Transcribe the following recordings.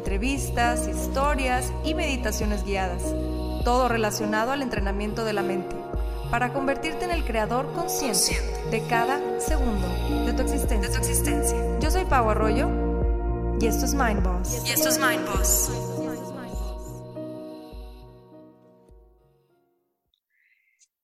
entrevistas, historias y meditaciones guiadas, todo relacionado al entrenamiento de la mente, para convertirte en el creador consciente de cada segundo de tu existencia. Yo soy Pau Arroyo y esto es Mind Boss. Y esto es Mind Boss.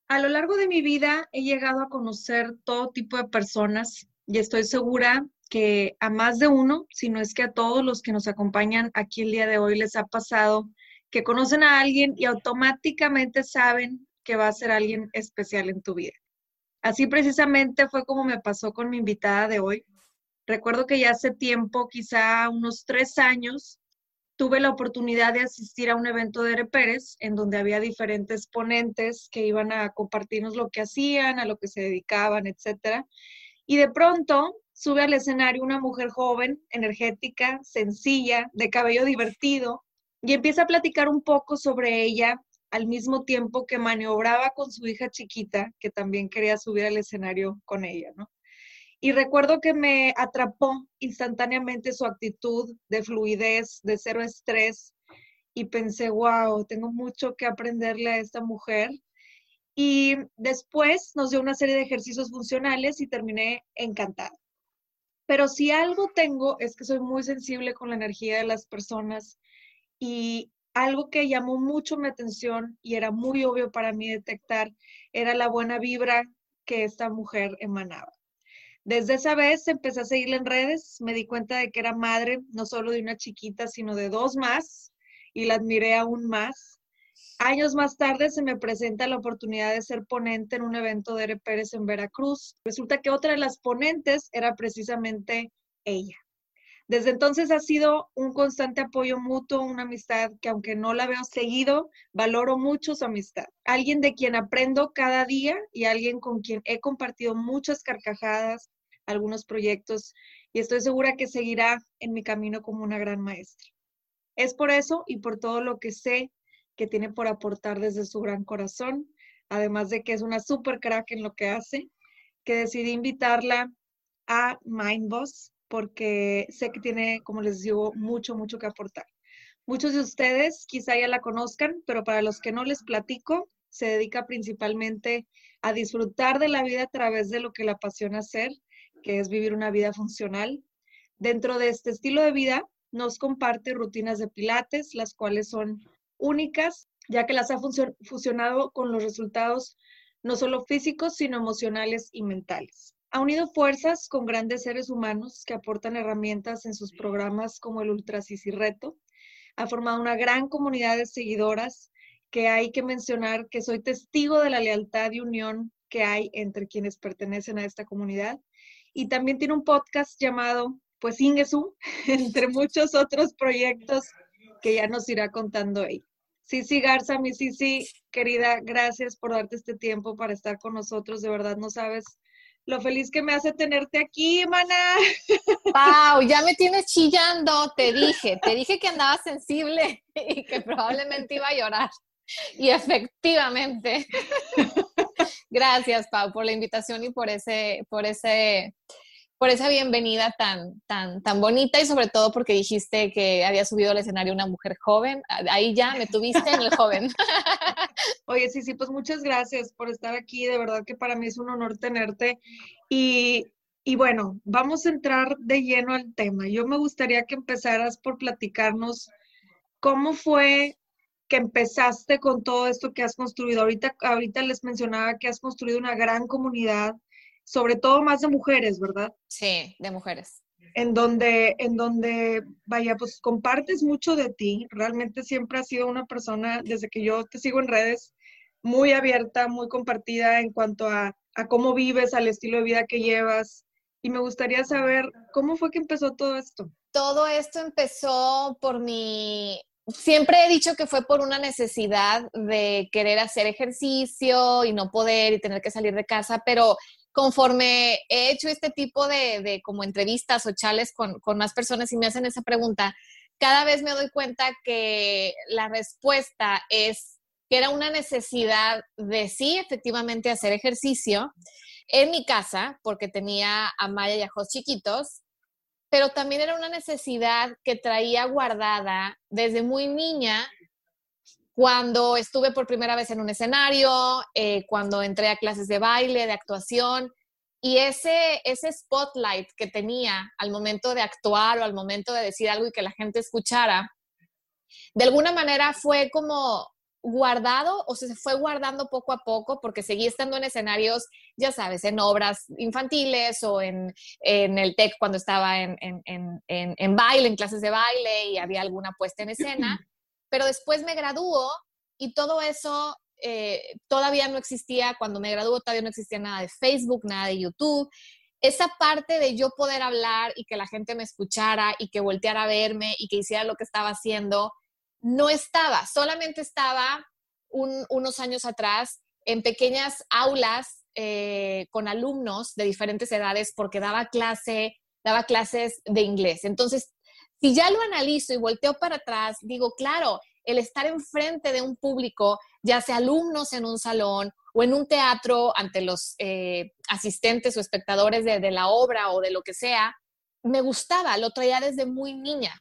A lo largo de mi vida he llegado a conocer todo tipo de personas y estoy segura que a más de uno, si no es que a todos los que nos acompañan aquí el día de hoy les ha pasado que conocen a alguien y automáticamente saben que va a ser alguien especial en tu vida. Así precisamente fue como me pasó con mi invitada de hoy. Recuerdo que ya hace tiempo, quizá unos tres años, tuve la oportunidad de asistir a un evento de Ere en donde había diferentes ponentes que iban a compartirnos lo que hacían, a lo que se dedicaban, etcétera. Y de pronto sube al escenario una mujer joven, energética, sencilla, de cabello divertido, y empieza a platicar un poco sobre ella al mismo tiempo que maniobraba con su hija chiquita, que también quería subir al escenario con ella, ¿no? Y recuerdo que me atrapó instantáneamente su actitud de fluidez, de cero estrés, y pensé, wow, tengo mucho que aprenderle a esta mujer. Y después nos dio una serie de ejercicios funcionales y terminé encantada. Pero si algo tengo es que soy muy sensible con la energía de las personas y algo que llamó mucho mi atención y era muy obvio para mí detectar era la buena vibra que esta mujer emanaba. Desde esa vez empecé a seguirla en redes, me di cuenta de que era madre no solo de una chiquita, sino de dos más y la admiré aún más. Años más tarde se me presenta la oportunidad de ser ponente en un evento de Ere Pérez en Veracruz. Resulta que otra de las ponentes era precisamente ella. Desde entonces ha sido un constante apoyo mutuo, una amistad que aunque no la veo seguido, valoro mucho su amistad. Alguien de quien aprendo cada día y alguien con quien he compartido muchas carcajadas, algunos proyectos y estoy segura que seguirá en mi camino como una gran maestra. Es por eso y por todo lo que sé que tiene por aportar desde su gran corazón, además de que es una super crack en lo que hace, que decidí invitarla a Mindboss porque sé que tiene, como les digo, mucho, mucho que aportar. Muchos de ustedes quizá ya la conozcan, pero para los que no les platico, se dedica principalmente a disfrutar de la vida a través de lo que la apasiona hacer, que es vivir una vida funcional. Dentro de este estilo de vida, nos comparte rutinas de pilates, las cuales son únicas, ya que las ha fusionado con los resultados no solo físicos, sino emocionales y mentales. Ha unido fuerzas con grandes seres humanos que aportan herramientas en sus programas como el Ultra y Reto. Ha formado una gran comunidad de seguidoras que hay que mencionar que soy testigo de la lealtad y unión que hay entre quienes pertenecen a esta comunidad. Y también tiene un podcast llamado, pues, Ingesu, entre muchos otros proyectos que ya nos irá contando ella. sí Garza, mi sí querida, gracias por darte este tiempo para estar con nosotros. De verdad, no sabes lo feliz que me hace tenerte aquí, mana. Pau, ya me tienes chillando, te dije, te dije que andaba sensible y que probablemente iba a llorar. Y efectivamente. Gracias, Pau, por la invitación y por ese, por ese por esa bienvenida tan, tan, tan bonita y sobre todo porque dijiste que había subido al escenario una mujer joven. Ahí ya me tuviste en el joven. Oye, sí, sí, pues muchas gracias por estar aquí. De verdad que para mí es un honor tenerte. Y, y bueno, vamos a entrar de lleno al tema. Yo me gustaría que empezaras por platicarnos cómo fue que empezaste con todo esto que has construido. Ahorita, ahorita les mencionaba que has construido una gran comunidad sobre todo más de mujeres, ¿verdad? Sí, de mujeres. En donde, en donde, vaya, pues compartes mucho de ti. Realmente siempre has sido una persona, desde que yo te sigo en redes, muy abierta, muy compartida en cuanto a, a cómo vives, al estilo de vida que llevas. Y me gustaría saber cómo fue que empezó todo esto. Todo esto empezó por mi siempre he dicho que fue por una necesidad de querer hacer ejercicio y no poder y tener que salir de casa, pero conforme he hecho este tipo de, como entrevistas o chales con, más personas y me hacen esa pregunta, cada vez me doy cuenta que la respuesta es que era una necesidad de sí, efectivamente, hacer ejercicio en mi casa, porque tenía a Maya y a Jos chiquitos, pero también era una necesidad que traía guardada desde muy niña cuando estuve por primera vez en un escenario, eh, cuando entré a clases de baile, de actuación, y ese, ese spotlight que tenía al momento de actuar o al momento de decir algo y que la gente escuchara, de alguna manera fue como guardado o se fue guardando poco a poco porque seguí estando en escenarios, ya sabes, en obras infantiles o en, el TEC cuando estaba en, en, baile, en clases de baile y había alguna puesta en escena. pero después me graduó y todo eso eh, todavía no existía, cuando me graduó todavía no existía nada de Facebook, nada de YouTube. Esa parte de yo poder hablar y que la gente me escuchara y que volteara a verme y que hiciera lo que estaba haciendo, no estaba, solamente estaba unos años atrás en pequeñas aulas eh, con alumnos de diferentes edades porque daba clase, daba clases de inglés. Entonces si ya lo analizo y volteo para atrás, digo, claro, el estar enfrente de un público, ya sea alumnos en un salón o en un teatro ante los eh, asistentes o espectadores de, la obra o de lo que sea, me gustaba, lo traía desde muy niña.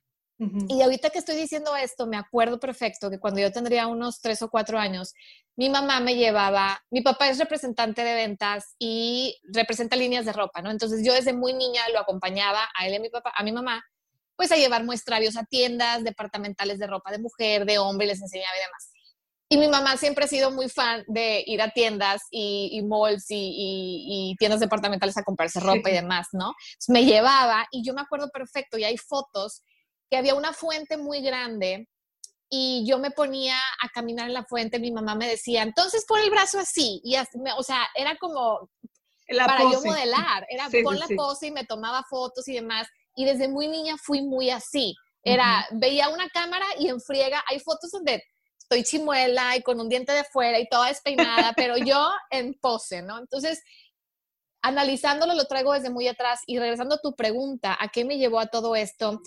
Y ahorita que estoy diciendo esto, me acuerdo perfecto que cuando yo tendría unos tres o cuatro años, mi mamá me llevaba, mi papá es representante de ventas y representa líneas de ropa, ¿no? Entonces yo desde muy niña lo acompañaba a él y a mi papá, a mi mamá pues a llevar muestrarios a tiendas departamentales de ropa de mujer, de hombre, y les enseñaba y demás. Y mi mamá siempre ha sido muy fan de ir a tiendas y, malls y, tiendas departamentales a comprarse ropa y demás, ¿no? me llevaba y yo me acuerdo perfecto, y hay fotos, que había una fuente muy grande y yo me ponía a caminar en la fuente, mi mamá me decía, entonces pon el brazo así, y o sea, era como para yo modelar, era pon la pose y me tomaba fotos y demás y desde muy niña fui muy así. Era, veía una cámara y en friega, hay fotos donde estoy chimuela y con un diente de fuera y toda despeinada, pero yo en pose, ¿no? Entonces, analizándolo lo traigo desde muy atrás y regresando a tu pregunta, ¿a qué me llevó a todo esto?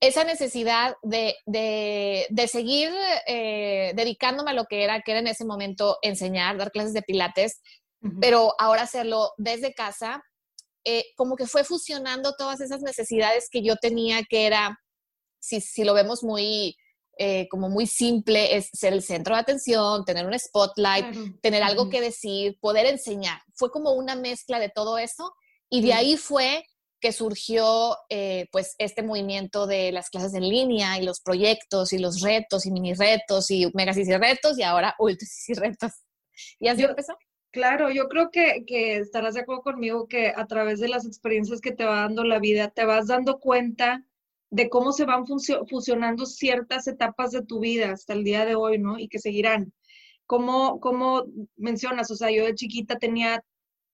Esa necesidad de, de, seguir eh, dedicándome a lo que era, que era en ese momento enseñar, dar clases de pilates, pero ahora hacerlo desde casa eh, como que fue fusionando todas esas necesidades que yo tenía, que era, si, si lo vemos muy, eh, como muy simple, es ser el centro de atención, tener un spotlight, tener algo que decir, poder enseñar. Fue como una mezcla de todo eso y de ahí fue que surgió eh, pues este movimiento de las clases en línea y los proyectos y los retos y mini retos y megas y retos y ahora ultra y retos. ¿Y así empezó? Claro, yo creo que, estarás de acuerdo conmigo que a través de las experiencias que te va dando la vida, te vas dando cuenta de cómo se van fusionando ciertas etapas de tu vida hasta el día de hoy, ¿no? Y que seguirán. Como, como mencionas, o sea, yo de chiquita tenía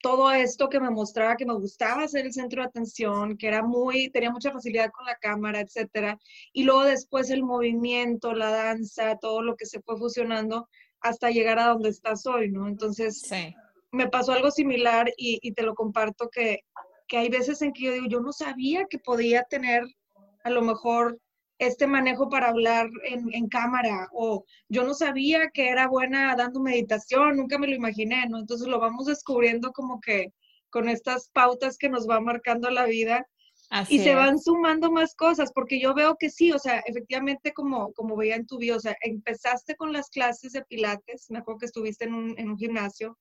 todo esto que me mostraba que me gustaba ser el centro de atención, que era muy, tenía mucha facilidad con la cámara, etcétera. Y luego después el movimiento, la danza, todo lo que se fue fusionando, hasta llegar a donde estás hoy, ¿no? Entonces, me pasó algo similar y, te lo comparto que, que, hay veces en que yo digo, yo no sabía que podía tener a lo mejor este manejo para hablar en, en, cámara o yo no sabía que era buena dando meditación, nunca me lo imaginé, ¿no? Entonces lo vamos descubriendo como que con estas pautas que nos va marcando la vida. Y se van sumando más cosas, porque yo veo que sí, o sea, efectivamente como, como veía en tu video, o sea, empezaste con las clases de pilates, me acuerdo que estuviste en un, en un gimnasio,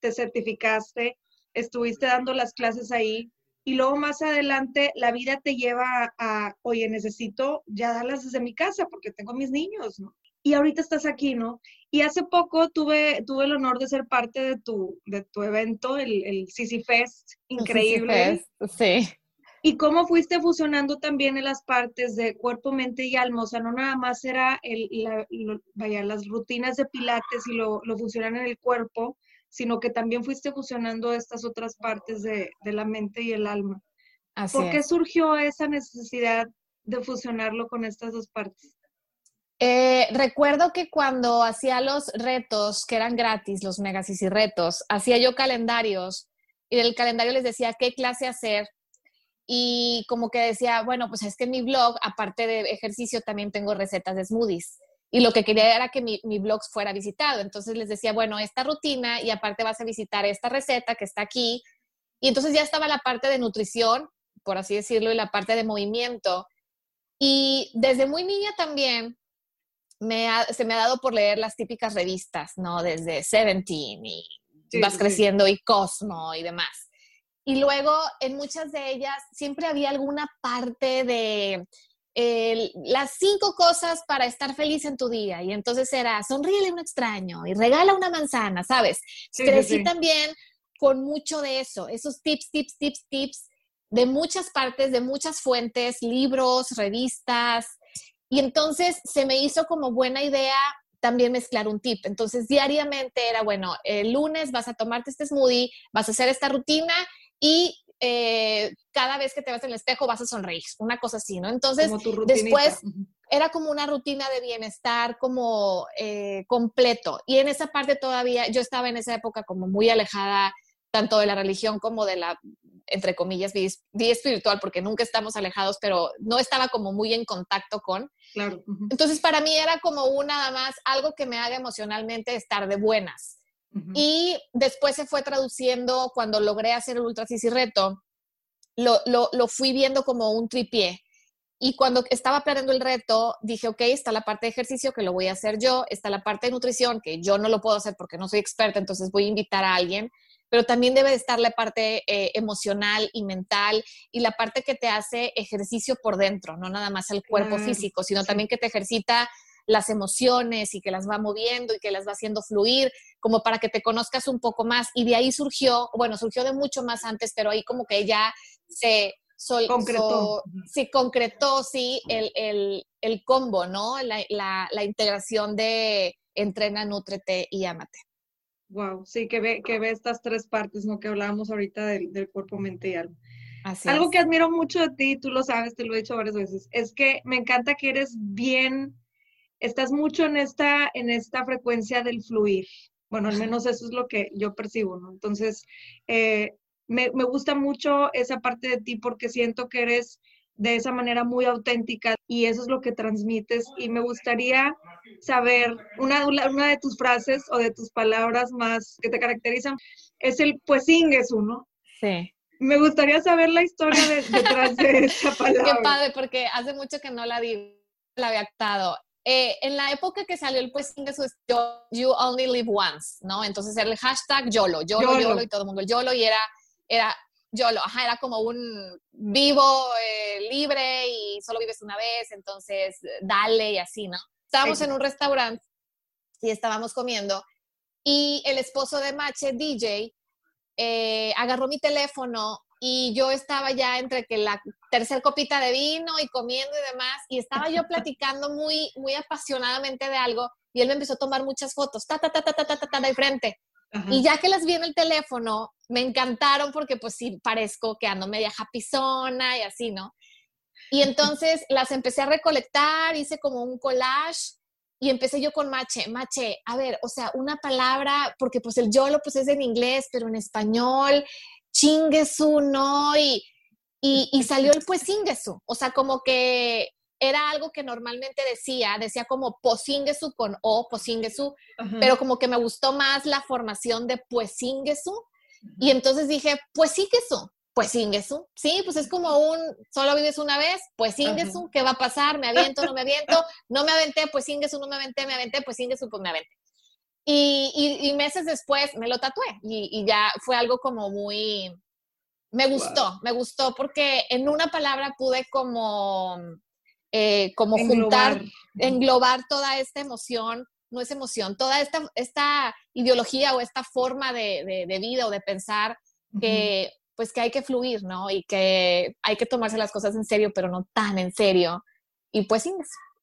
te certificaste, estuviste dando las clases ahí, y luego más adelante la vida te lleva a, oye, necesito ya darlas desde mi casa porque tengo mis niños, ¿no? Y ahorita estás aquí, ¿no? Y hace poco tuve, tuve el honor de ser parte de tu, de tu evento, el, el Sisi Fest, increíble. sí. Y cómo fuiste fusionando también en las partes de cuerpo, mente y alma. O sea, no nada más era el, vaya, las rutinas de pilates y lo, lo funcionan en el cuerpo, sino que también fuiste fusionando estas otras partes de, la mente y el alma. ¿Por qué surgió esa necesidad de fusionarlo con estas dos partes? Eh, recuerdo que cuando hacía los retos, que eran gratis, los megasis y retos, hacía yo calendarios y del calendario les decía qué clase hacer y como que decía, bueno, pues es que mi blog, aparte de ejercicio, también tengo recetas de smoothies y lo que quería era que mi, mi, blog fuera visitado. Entonces les decía, bueno, esta rutina y aparte vas a visitar esta receta que está aquí. Y entonces ya estaba la parte de nutrición, por así decirlo, y la parte de movimiento. Y desde muy niña también me se me ha dado por leer las típicas revistas, ¿no? Desde Seventeen y vas creciendo y Cosmo y demás. Y luego en muchas de ellas siempre había alguna parte de las cinco cosas para estar feliz en tu día. Y entonces era, sonríele a un extraño y regala una manzana, ¿sabes? Crecí también con mucho de eso, esos tips, tips, tips, tips de muchas partes, de muchas fuentes, libros, revistas. Y entonces se me hizo como buena idea también mezclar un tip. Entonces diariamente era, bueno, el lunes vas a tomarte este smoothie, vas a hacer esta rutina y eh, cada vez que te vas en el espejo vas a sonreír, una cosa así, ¿no? Entonces, después era como una rutina de bienestar como eh, completo. Y en esa parte todavía, yo estaba en esa época como muy alejada tanto de la religión como de la, entre comillas, vida espiritual, porque nunca estamos alejados, pero no estaba como muy en contacto con. Claro. Entonces, para mí era como un nada más algo que me haga emocionalmente estar de buenas. Y después se fue traduciendo cuando logré hacer el Ultra y Reto, lo, lo, lo, fui viendo como un tripié. Y cuando estaba planeando el reto, dije, ok, está la parte de ejercicio que lo voy a hacer yo, está la parte de nutrición que yo no lo puedo hacer porque no soy experta, entonces voy a invitar a alguien, pero también debe estar la parte eh, emocional y mental y la parte que te hace ejercicio por dentro, no nada más el cuerpo físico, sino también que te ejercita las emociones y que las va moviendo y que las va haciendo fluir, como para que te conozcas un poco más. Y de ahí surgió, bueno, surgió de mucho más antes, pero ahí como que ya se... concretó. sí, concretó, sí, el, combo, ¿no? La, integración de entrena, nútrete y ámate. Wow, sí, que ve, que ve estas tres partes, ¿no? Que hablábamos ahorita del, del cuerpo, mente y alma. Algo que admiro mucho de ti, tú lo sabes, te lo he dicho varias veces, es que me encanta que eres bien estás mucho en esta, en esta frecuencia del fluir. Bueno, al menos eso es lo que yo percibo, ¿no? Entonces, eh, me, gusta mucho esa parte de ti porque siento que eres de esa manera muy auténtica y eso es lo que transmites. Y me gustaría saber, una, una de tus frases o de tus palabras más que te caracterizan es el pues ingesu, ¿no? Sí. Me gustaría saber la historia detrás de esa palabra. Qué padre, porque hace mucho que no la digo, la había actado. Eh, en la época que salió el pues You Only Live Once, ¿no? Entonces era el hashtag YOLO, YOLO, YOLO, y todo el mundo el YOLO y era, era YOLO, ajá, era como un vivo, eh, libre y solo vives una vez, entonces dale y así, ¿no? Estábamos en un restaurante y estábamos comiendo y el esposo de Mache, DJ, eh, agarró mi teléfono y yo estaba ya entre que la tercer copita de vino y comiendo y demás, y estaba yo platicando muy, muy apasionadamente de algo, y él me empezó a tomar muchas fotos, ta, ta, ta, ta, ta, ta, ta, de frente. Y ya que las vi en el teléfono, me encantaron porque pues sí parezco que ando media japizona y así, ¿no? Y entonces las empecé a recolectar, hice como un collage y empecé yo con Mache, Mache, a ver, o sea, una palabra, porque pues el YOLO pues es en inglés, pero en español, chinguesu, ¿no? Y, y, salió el pues chinguesu. O sea, como que era algo que normalmente decía, decía como posingesu con o, posingesu, pero como que me gustó más la formación de pues Y entonces dije, pues sí que eso, pues Ingesu, sí, pues es como un, solo vives una vez, pues Ingesu, ¿qué va a pasar? ¿Me aviento, no me aviento? No me aventé, pues Ingesu, no me aventé, me aventé, pues Ingesu, pues me aventé. Y, y, meses después me lo tatué y, y, ya fue algo como muy, me gustó, me gustó porque en una palabra pude como, eh, como juntar, englobar toda esta emoción, no es emoción, toda esta, esta ideología o esta forma de, de, vida o de pensar que pues que hay que fluir, ¿no? Y que hay que tomarse las cosas en serio, pero no tan en serio. Y pues sí,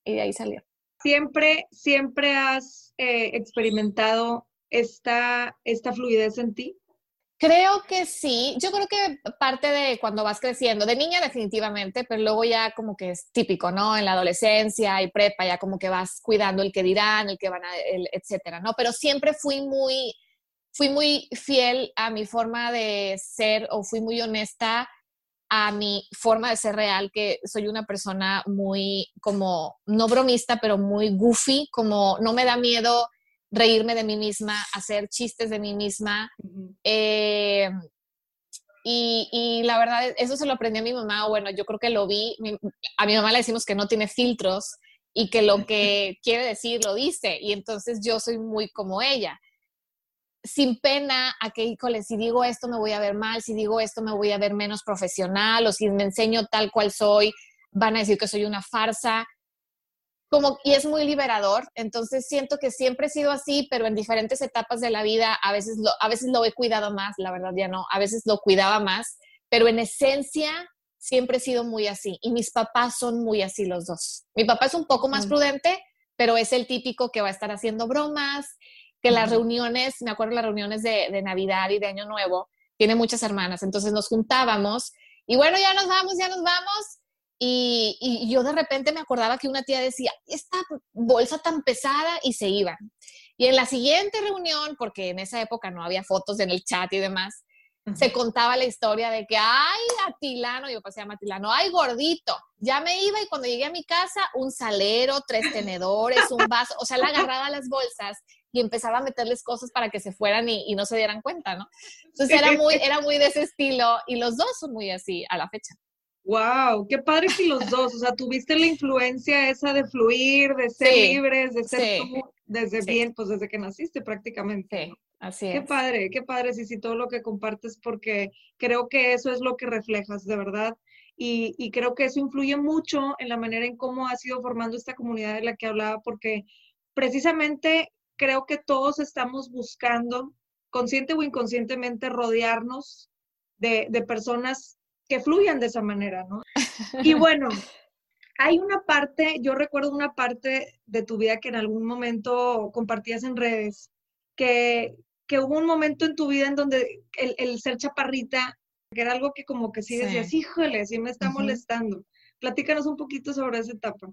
y de ahí salió. ¿Siempre, siempre has eh, experimentado esta, esta fluidez en ti? Creo que sí. Yo creo que parte de cuando vas creciendo, de niña definitivamente, pero luego ya como que es típico, ¿no? En la adolescencia y prepa ya como que vas cuidando el que dirán, el que van a, el, etcétera, ¿no? Pero siempre fui muy, fui muy fiel a mi forma de ser o fui muy honesta a mi forma de ser real, que soy una persona muy como, no bromista, pero muy goofy, como no me da miedo reírme de mí misma, hacer chistes de mí misma. Eh, y, la verdad, eso se lo aprendí a mi mamá, bueno, yo creo que lo vi, a mi mamá le decimos que no tiene filtros y que lo que quiere decir lo dice, y entonces yo soy muy como ella sin pena a que, híjole, si digo esto me voy a ver mal, si digo esto me voy a ver menos profesional, o si me enseño tal cual soy, van a decir que soy una farsa. Como, y es muy liberador, entonces siento que siempre he sido así, pero en diferentes etapas de la vida, a veces lo, a veces lo he cuidado más, la verdad ya no, a veces lo cuidaba más, pero en esencia siempre he sido muy así, y mis papás son muy así los dos. Mi papá es un poco más prudente, pero es el típico que va a estar haciendo bromas que las reuniones, me acuerdo las reuniones de, Navidad y de Año Nuevo, tiene muchas hermanas, entonces nos juntábamos y bueno, ya nos vamos, ya nos vamos. Y, y, yo de repente me acordaba que una tía decía, esta bolsa tan pesada y se iban. Y en la siguiente reunión, porque en esa época no había fotos en el chat y demás, se contaba la historia de que, ay, Atilano, yo pasé a Atilano, ay, gordito, ya me iba y cuando llegué a mi casa, un salero, tres tenedores, un vaso, o sea, la agarraba las bolsas y empezaba a meterles cosas para que se fueran y, no se dieran cuenta, ¿no? Entonces era muy, era muy de ese estilo y los dos son muy así a la fecha. Wow, qué padre que los dos, o sea, tuviste la influencia esa de fluir, de ser libres, de ser tú desde bien, pues desde que naciste prácticamente. Sí, así es. Qué padre, qué padre, sí, sí, todo lo que compartes, porque creo que eso es lo que reflejas, de verdad. Y, y creo que eso influye mucho en la manera en cómo has ido formando esta comunidad de la que hablaba, porque precisamente creo que todos estamos buscando, consciente o inconscientemente, rodearnos de, personas que fluyan de esa manera, ¿no? Y bueno, hay una parte, yo recuerdo una parte de tu vida que en algún momento compartías en redes, que, que hubo un momento en tu vida en donde el, ser chaparrita, que era algo que como que sí decías, híjole, sí me está molestando. Platícanos un poquito sobre esa etapa.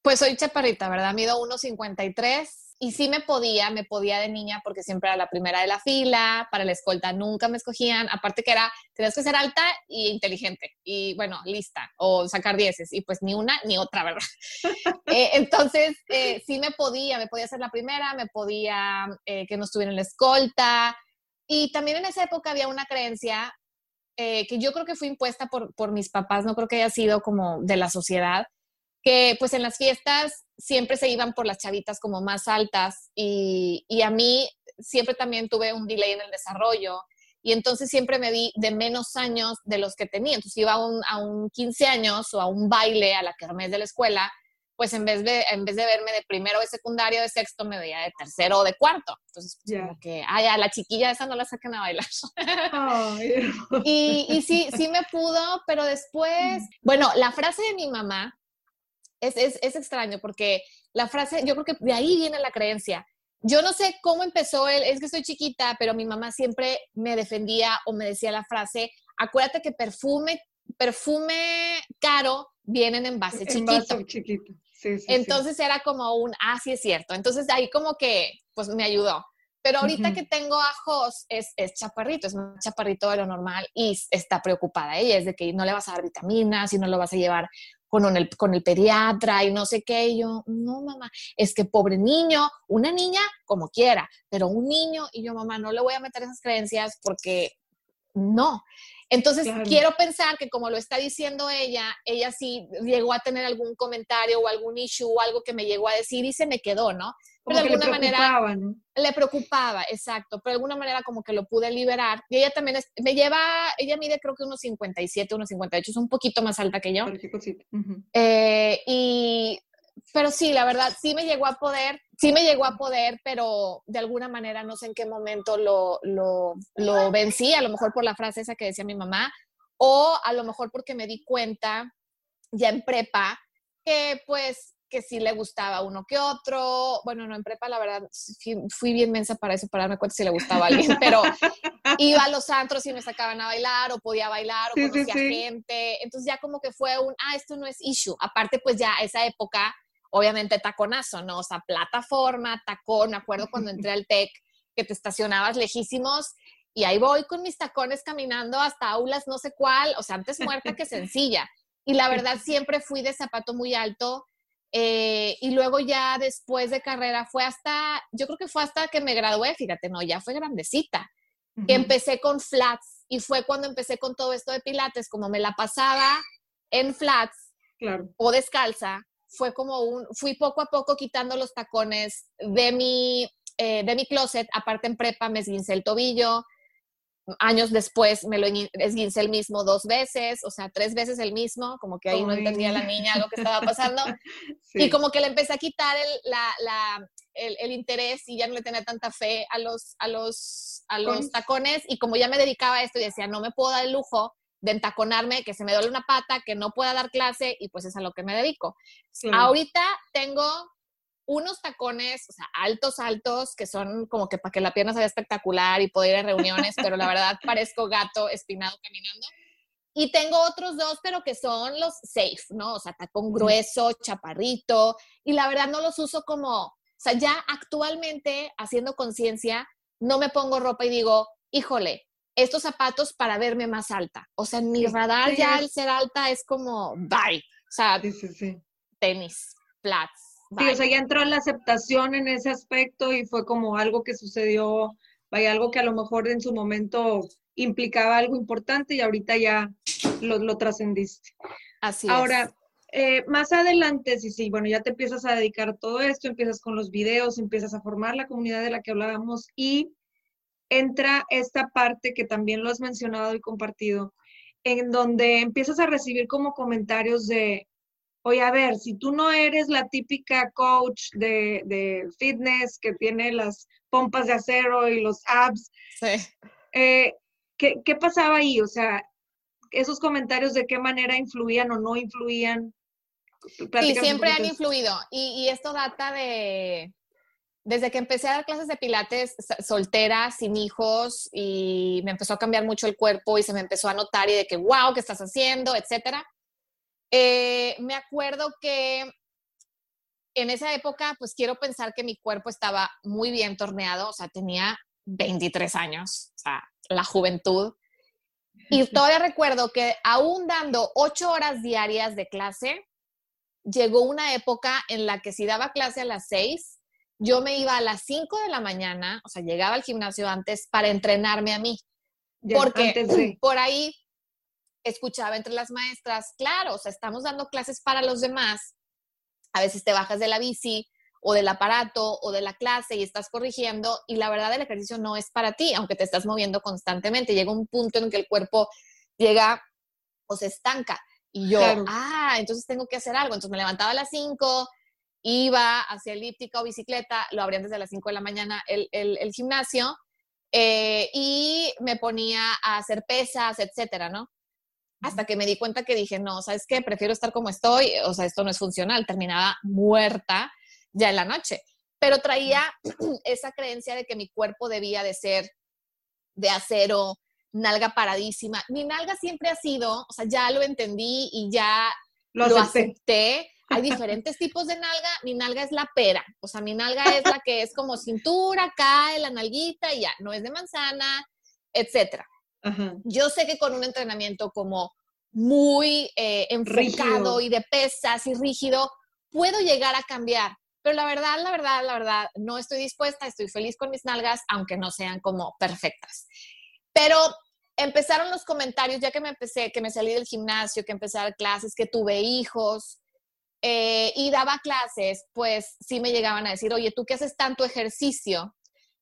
Pues soy chaparrita, ¿verdad? Mido 1,53 y sí me podía, me podía de niña porque siempre era la primera de la fila, para la escolta nunca me escogían, aparte que era, tenías que ser alta e inteligente y bueno, lista o sacar dieces y pues ni una ni otra, ¿verdad? Eh, entonces eh, sí me podía, me podía ser la primera, me podía eh, que no estuviera en la escolta y también en esa época había una creencia que yo creo que fue impuesta por, por mis papás, no creo que haya sido como de la sociedad, que pues en las fiestas siempre se iban por las chavitas como más altas y, y, a mí siempre también tuve un delay en el desarrollo y entonces siempre me vi de menos años de los que tenía. Entonces iba a un, a un 15 años o a un baile a la kermés de la escuela, pues en vez, de, en vez de verme de primero, de secundario, de sexto, me veía de tercero o de cuarto. Entonces, pues, como que, ay, a la chiquilla esa no la saquen a bailar. y, y sí, sí me pudo, pero después, bueno, la frase de mi mamá, es, es, es extraño porque la frase, yo creo que de ahí viene la creencia. Yo no sé cómo empezó él, es que soy chiquita, pero mi mamá siempre me defendía o me decía la frase, acuérdate que perfume, perfume caro viene en envase chiquito. chiquito. Entonces era como un, ah, sí es cierto. Entonces ahí como que, pues me ayudó. Pero ahorita que tengo a Jos, es, es, chaparrito, es más chaparrito de lo normal y está preocupada. Ella es de que no le vas a dar vitaminas y no lo vas a llevar con el, con el pediatra y no sé qué. Y yo, no, mamá, es que pobre niño, una niña como quiera, pero un niño, y yo, mamá, no le voy a meter esas creencias porque no. Entonces, quiero pensar que como lo está diciendo ella, ella sí llegó a tener algún comentario o algún issue o algo que me llegó a decir y se me quedó, ¿no? Pero de alguna manera ¿no? le preocupaba, exacto, pero de alguna manera como que lo pude liberar. Y ella también me lleva, ella mide creo que unos 57, unos 58, es un poquito más alta que yo. Eh, y pero sí, la verdad, sí me llegó a poder, sí me llegó a poder, pero de alguna manera no sé en qué momento lo, lo, lo vencí, a lo mejor por la frase esa que decía mi mamá, o a lo mejor porque me di cuenta ya en prepa que pues que sí le gustaba uno que otro. Bueno, no, en prepa la verdad fui, bien mensa para eso, para darme cuenta si le gustaba a alguien, pero iba a los antros y me sacaban a bailar o podía bailar o conocía gente. Entonces ya como que fue un, ah, esto no es issue. Aparte, pues ya esa época obviamente taconazo, ¿no? O sea, plataforma, tacón, me acuerdo cuando entré al TEC que te estacionabas lejísimos y ahí voy con mis tacones caminando hasta aulas no sé cuál, o sea, antes muerta que sencilla. Y la verdad siempre fui de zapato muy alto eh, y luego ya después de carrera fue hasta, yo creo que fue hasta que me gradué, fíjate, no, ya fue grandecita, que empecé con flats y fue cuando empecé con todo esto de pilates, como me la pasaba en flats o descalza, fue como un, fui poco a poco quitando los tacones de mi, eh, de mi closet, aparte en prepa me esguincé el tobillo, años después me lo esguincé el mismo dos veces, o sea, tres veces el mismo, como que ahí no entendía la niña lo que estaba pasando, y como que le empecé a quitar el, la, la, el, el, interés y ya no le tenía tanta fe a los, a los, a los tacones, y como ya me dedicaba a esto y decía, no me puedo dar el lujo de entaconarme, que se me duele una pata, que no pueda dar clase y pues es a lo que me dedico. Ahorita tengo unos tacones, o sea, altos, altos, que son como que para que la pierna se vea espectacular y poder ir a reuniones, pero la verdad parezco gato espinado caminando. Y tengo otros dos, pero que son los safe, ¿no? O sea, tacón grueso, chaparrito, y la verdad no los uso como, o sea, ya actualmente haciendo conciencia, no me pongo ropa y digo, híjole, estos zapatos para verme más alta. O sea, en mi radar ya el ser alta es como, bye. O sea, tenis, flats. Sí, o sea, ya entró la aceptación en ese aspecto y fue como algo que sucedió, vaya, algo que a lo mejor en su momento implicaba algo importante y ahorita ya lo, lo trascendiste. Así Ahora, eh, más adelante, sí, sí, bueno, ya te empiezas a dedicar a todo esto, empiezas con los videos, empiezas a formar la comunidad de la que hablábamos y entra esta parte que también lo has mencionado y compartido, en donde empiezas a recibir como comentarios de, oye, a ver, si tú no eres la típica coach de, fitness que tiene las pompas de acero y los abs, eh, ¿qué, pasaba ahí? O sea, esos comentarios de qué manera influían o no influían. Sí, siempre han influido. y, esto data de, desde que empecé a dar clases de pilates soltera, sin hijos, y me empezó a cambiar mucho el cuerpo y se me empezó a notar y de que, wow, ¿qué estás haciendo? Etcétera. Eh, me acuerdo que en esa época, pues quiero pensar que mi cuerpo estaba muy bien torneado, o sea, tenía 23 años, o sea, la juventud. Y todavía recuerdo que aún dando ocho horas diarias de clase, llegó una época en la que si daba clase a las seis, yo me iba a las 5 de la mañana, o sea, llegaba al gimnasio antes para entrenarme a mí. porque por ahí escuchaba entre las maestras, claro, o sea, estamos dando clases para los demás. A veces te bajas de la bici o del aparato o de la clase y estás corrigiendo y la verdad el ejercicio no es para ti, aunque te estás moviendo constantemente. Llega un punto en que el cuerpo llega o se estanca. Y yo, ah, entonces tengo que hacer algo. Entonces me levantaba a las 5, iba hacia elíptica o bicicleta, lo abrían desde las 5 de la mañana el, el, gimnasio, eh, y me ponía a hacer pesas, etcétera, ¿no? Hasta que me di cuenta que dije, no, ¿sabes qué? Prefiero estar como estoy, o sea, esto no es funcional, terminaba muerta ya en la noche, pero traía esa creencia de que mi cuerpo debía de ser de acero, nalga paradísima. Mi nalga siempre ha sido, o sea, ya lo entendí y ya lo acepté hay diferentes tipos de nalga. Mi nalga es la pera. O sea, mi nalga es la que es como cintura, cae la nalguita y ya. No es de manzana, etcétera. Yo sé que con un entrenamiento como muy eh, enfocado y de pesas y rígido, puedo llegar a cambiar. Pero la verdad, la verdad, la verdad, no estoy dispuesta, estoy feliz con mis nalgas, aunque no sean como perfectas. Pero empezaron los comentarios, ya que me empecé, que me salí del gimnasio, que empecé a dar clases, que tuve hijos eh, y daba clases, pues sí me llegaban a decir, oye, ¿tú qué haces tanto ejercicio?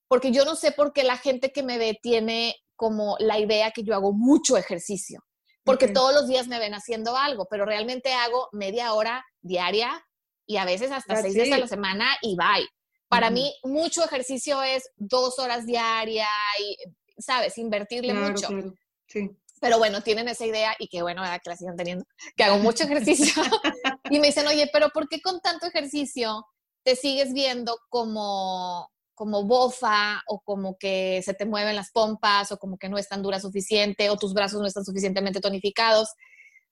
Porque yo no sé por qué la gente que me ve tiene como la idea que yo hago mucho ejercicio, porque todos los días me ven haciendo algo, pero realmente hago media hora diaria y a veces hasta seis días a la semana y bye. Para mí, mucho ejercicio es dos horas diarias y, ¿sabes? Invertirle mucho. Sí. Pero bueno, tienen esa idea y qué bueno, que la sigan teniendo, que hago mucho ejercicio. y me dicen, oye, pero ¿por qué con tanto ejercicio te sigues viendo como, como bofa o como que se te mueven las pompas o como que no es tan dura suficiente o tus brazos no están suficientemente tonificados.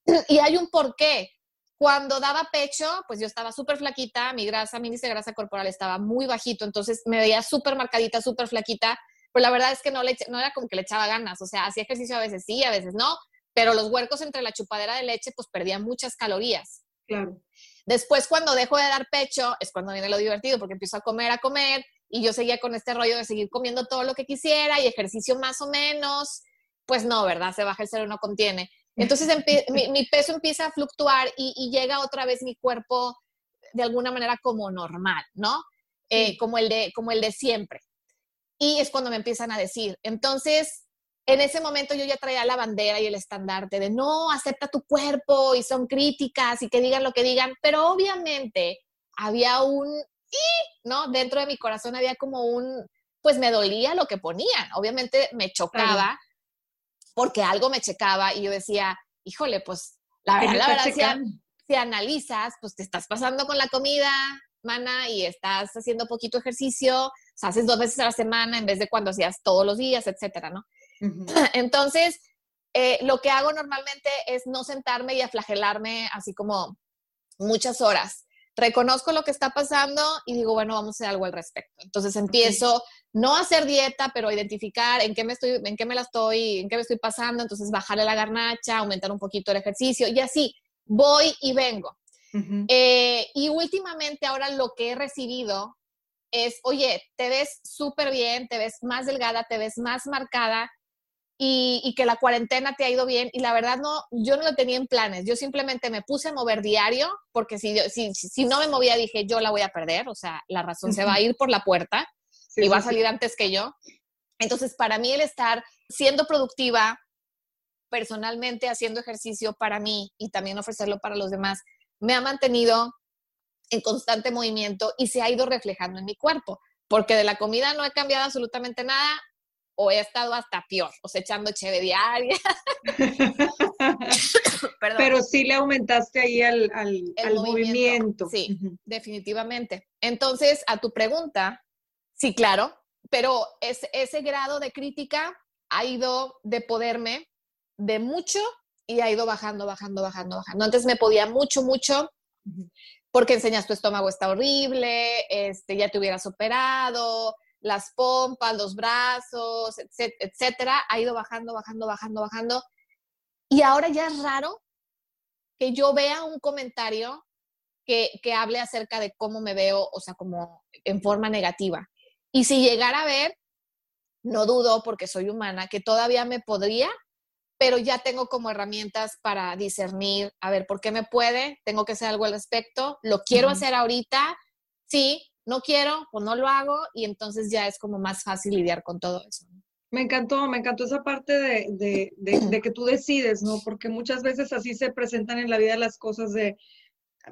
Y hay un porqué. Cuando daba pecho, pues yo estaba súper flaquita, mi grasa, mi índice de grasa corporal estaba muy bajito, entonces me veía súper marcadita, súper flaquita, pero la verdad es que no, le, no era como que le echaba ganas, o sea, hacía ejercicio a veces sí, a veces no, pero los huercos entre la chupadera de leche, pues perdían muchas calorías. Claro. Después, cuando dejo de dar pecho, es cuando viene lo divertido, porque empiezo a comer, a comer, y yo seguía con este rollo de seguir comiendo todo lo que quisiera y ejercicio más o menos, pues no, ¿verdad? Se baja el cero, no contiene. Entonces mi, peso empieza a fluctuar y, llega otra vez mi cuerpo de alguna manera como normal, ¿no? Eh, como, el de, como el de siempre. Y es cuando me empiezan a decir. Entonces, en ese momento yo ya traía la bandera y el estandarte de no, acepta tu cuerpo y son críticas y que digan lo que digan, pero obviamente había un ¿no? Dentro de mi corazón había como un, pues me dolía lo que ponían, obviamente me chocaba porque algo me checaba y yo decía, híjole, pues la verdad, la verdad, si, analizas, pues te estás pasando con la comida, mana, y estás haciendo poquito ejercicio, o sea, haces dos veces a la semana en vez de cuando hacías todos los días, etcétera, ¿no? Entonces, eh, lo que hago normalmente es no sentarme y aflagelarme así como muchas horas reconozco lo que está pasando y digo, bueno, vamos a hacer algo al respecto. Entonces empiezo no a hacer dieta, pero a identificar en qué me estoy, en qué me la estoy, en qué me estoy pasando, entonces bajarle la garnacha, aumentar un poquito el ejercicio y así voy y vengo. Eh, y últimamente ahora lo que he recibido es, oye, te ves súper bien, te ves más delgada, te ves más marcada y, que la cuarentena te ha ido bien. Y la verdad, no, yo no lo tenía en planes. Yo simplemente me puse a mover diario, porque si, si, si no me movía, dije, yo la voy a perder. O sea, la razón se va a ir por la puerta y va a salir antes que yo. Entonces, para mí el estar siendo productiva, personalmente haciendo ejercicio para mí y también ofrecerlo para los demás, me ha mantenido en constante movimiento y se ha ido reflejando en mi cuerpo, porque de la comida no he cambiado absolutamente nada, o he estado hasta peor, o sea, echando cheve diaria. Pero sí le aumentaste ahí al, movimiento, Sí, definitivamente. Entonces, a tu pregunta, sí, claro, pero ese grado de crítica ha ido de poderme de mucho y ha ido bajando, bajando, bajando, bajando. Antes me podía mucho, mucho, porque enseñas tu estómago está horrible, este, ya te hubieras operado, las pompas, los brazos, etcétera, ha ido bajando, bajando, bajando, bajando. Y ahora ya es raro que yo vea un comentario que, que hable acerca de cómo me veo, o sea, como en forma negativa. Y si llegara a ver, no dudo porque soy humana, que todavía me podría, pero ya tengo como herramientas para discernir, a ver, ¿por qué me puede? Tengo que hacer algo al respecto, lo quiero hacer ahorita, sí, no quiero, pues no lo hago y entonces ya es como más fácil lidiar con todo eso. Me encantó, me encantó esa parte de, de, que tú decides, ¿no? Porque muchas veces así se presentan en la vida las cosas de,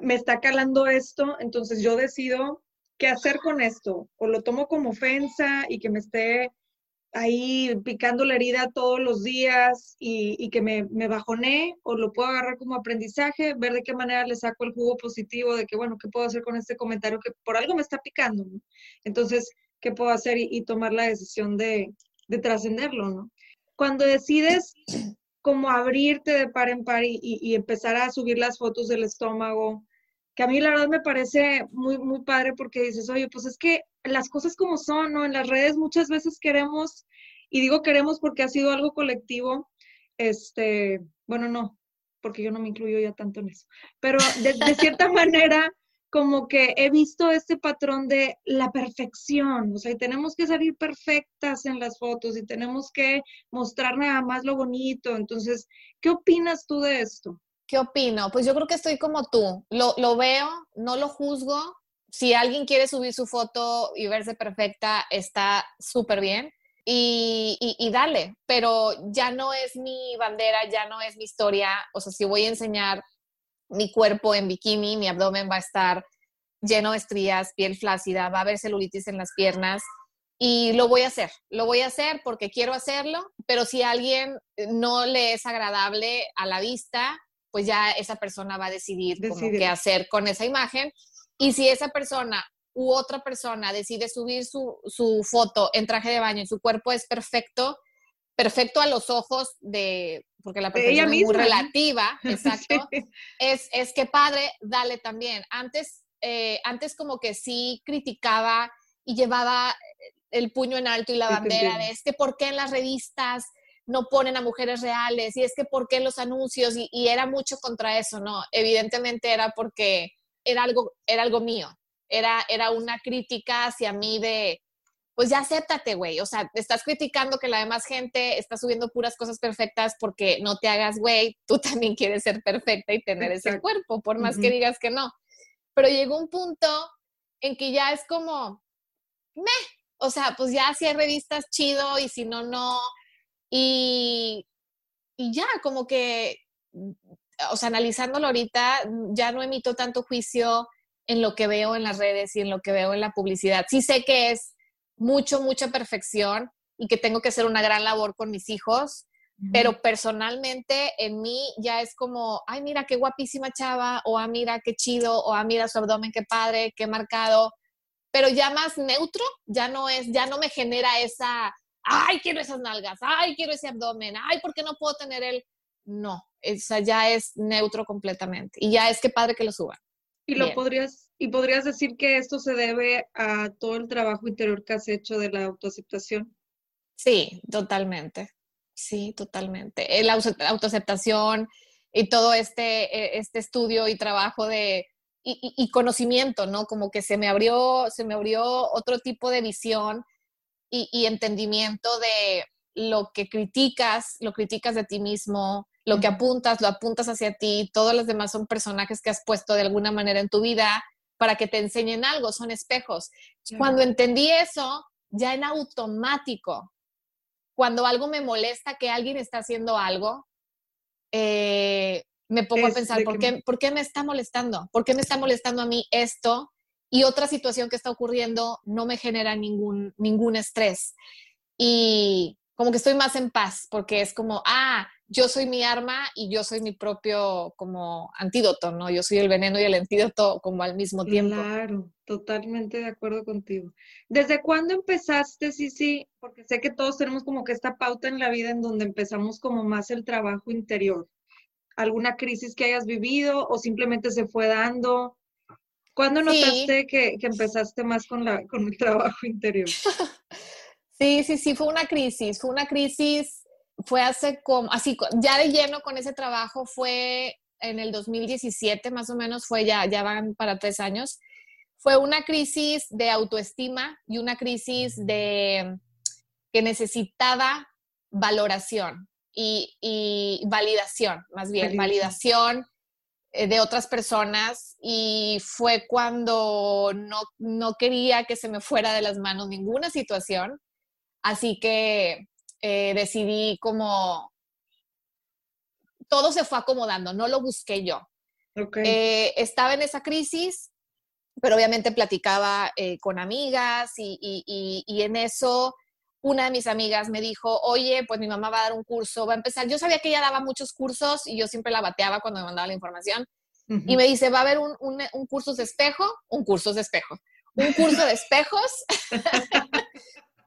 me está calando esto, entonces yo decido qué hacer con esto, o lo tomo como ofensa y que me esté ahí picando la herida todos los días y, que me, me bajoné o lo puedo agarrar como aprendizaje, ver de qué manera le saco el jugo positivo de que, bueno, ¿qué puedo hacer con este comentario que por algo me está picando? Entonces, ¿qué puedo hacer? Y, tomar la decisión de, de trascenderlo, ¿no? Cuando decides como abrirte de par en par y, y, empezar a subir las fotos del estómago, que a mí la verdad me parece muy, muy padre porque dices, oye, pues es que las cosas como son, ¿no? En las redes muchas veces queremos, y digo queremos porque ha sido algo colectivo, este, bueno, no, porque yo no me incluyo ya tanto en eso, pero de, cierta manera como que he visto este patrón de la perfección, o sea, y tenemos que salir perfectas en las fotos y tenemos que mostrar nada más lo bonito. Entonces, ¿qué opinas tú de esto? ¿Qué opino? Pues yo creo que estoy como tú. Lo, lo veo, no lo juzgo. Si alguien quiere subir su foto y verse perfecta, está súper bien. Y, y, y, dale, pero ya no es mi bandera, ya no es mi historia. O sea, si voy a enseñar mi cuerpo en bikini, mi abdomen va a estar lleno de estrías, piel flácida, va a haber celulitis en las piernas y lo voy a hacer. Lo voy a hacer porque quiero hacerlo, pero si a alguien no le es agradable a la vista, pues ya esa persona va a decidir qué hacer con esa imagen. Y si esa persona u otra persona decide subir su, su foto en traje de baño y su cuerpo es perfecto, perfecto a los ojos de, porque la perfección es muy relativa, exacto, es, es que padre, dale también. Antes, eh, antes como que sí criticaba y llevaba el puño en alto y la bandera de es que por qué en las revistas no ponen a mujeres reales y es que por qué los anuncios y, y, era mucho contra eso, ¿no? Evidentemente era porque era algo, era algo mío, era, era una crítica hacia mí de, pues ya acéptate, güey. O sea, estás criticando que la demás gente está subiendo puras cosas perfectas porque no te hagas, güey, tú también quieres ser perfecta y tener ese cuerpo, por más que digas que no. Pero llegó un punto en que ya es como, me, o sea, pues ya si hay revistas chido y si no, no. Y, y ya, como que, o sea, analizándolo ahorita, ya no emito tanto juicio en lo que veo en las redes y en lo que veo en la publicidad. Sí sé que es mucho, mucha perfección y que tengo que hacer una gran labor con mis hijos, pero personalmente en mí ya es como, ay, mira qué guapísima chava, o ah, mira qué chido, o ah, mira su abdomen, qué padre, qué marcado, pero ya más neutro, ya no es, ya no me genera esa, ay, quiero esas nalgas, ay, quiero ese abdomen, ay, ¿por qué no puedo tener el... No, esa ya es neutro completamente. Y ya es que padre que lo suban. Y lo podrías, y podrías decir que esto se debe a todo el trabajo interior que has hecho de la autoaceptación. Sí, totalmente. Sí, totalmente. La autoaceptación y todo este, e, este estudio y trabajo de, y, conocimiento, ¿no? Como que se me abrió, se me abrió otro tipo de visión y, y entendimiento de lo que criticas, lo criticas de ti mismo, lo que apuntas, lo apuntas hacia ti, todos los demás son personajes que has puesto de alguna manera en tu vida para que te enseñen algo, son espejos. Cuando entendí eso, ya en automático, cuando algo me molesta que alguien está haciendo algo, eh, me pongo a pensar, ¿por qué, ¿por qué me está molestando? ¿Por qué me está molestando a mí esto? Y otra situación que está ocurriendo no me genera ningún, ningún estrés. Y como que estoy más en paz, porque es como, ah, yo soy mi arma y yo soy mi propio como antídoto, ¿no? Yo soy el veneno y el antídoto como al mismo tiempo. Claro, totalmente de acuerdo contigo. ¿Desde cuándo empezaste, sí? Porque sé que todos tenemos como que esta pauta en la vida en donde empezamos como más el trabajo interior. ¿Alguna crisis que hayas vivido o simplemente se fue dando? ¿Cuándo notaste que, que, empezaste más con, la, con el trabajo interior? sí, sí, sí, fue una crisis, fue una crisis fue hace como, así, ya de lleno con ese trabajo fue en el 2017, más o menos, fue ya, ya van para tres años. Fue una crisis de autoestima y una crisis de que necesitaba valoración y, y validación, más bien, validación eh, de otras personas y fue cuando no, no quería que se me fuera de las manos ninguna situación. Así que eh, decidí como, todo se fue acomodando, no lo busqué yo. Eh, estaba en esa crisis, pero obviamente platicaba eh, con amigas y, y, y, en eso una de mis amigas me dijo, oye, pues mi mamá va a dar un curso, va a empezar. Yo sabía que ella daba muchos cursos y yo siempre la bateaba cuando me mandaba la información. Y me dice, va a haber un, un, un curso de espejo, un curso de espejo, un curso de espejos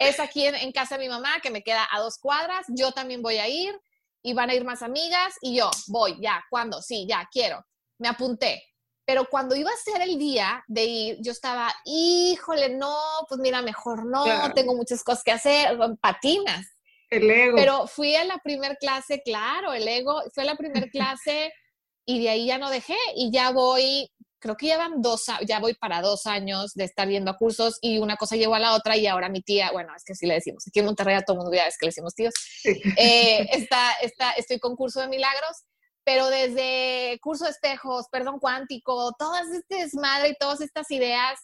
es aquí en, casa de mi mamá, que me queda a dos cuadras, yo también voy a ir y van a ir más amigas y yo voy, ya, ¿cuándo? Sí, ya, quiero. Me apunté. Pero cuando iba a ser el día de ir, yo estaba, híjole, no, pues mira, mejor no, tengo muchas cosas que hacer, patinas. El ego. Pero fui a la primer clase, claro, el ego, fue a la primer clase y de ahí ya no dejé y ya voy creo que llevan dos, ya voy para dos años de estar yendo a cursos y una cosa llevó a la otra y ahora mi tía, bueno, es que sí le decimos, aquí en Monterrey a todo el mundo ya es que le decimos tíos, eh, está, está, estoy con curso de milagros, pero desde curso de espejos, perdón cuántico, todas este desmadre y todas estas ideas,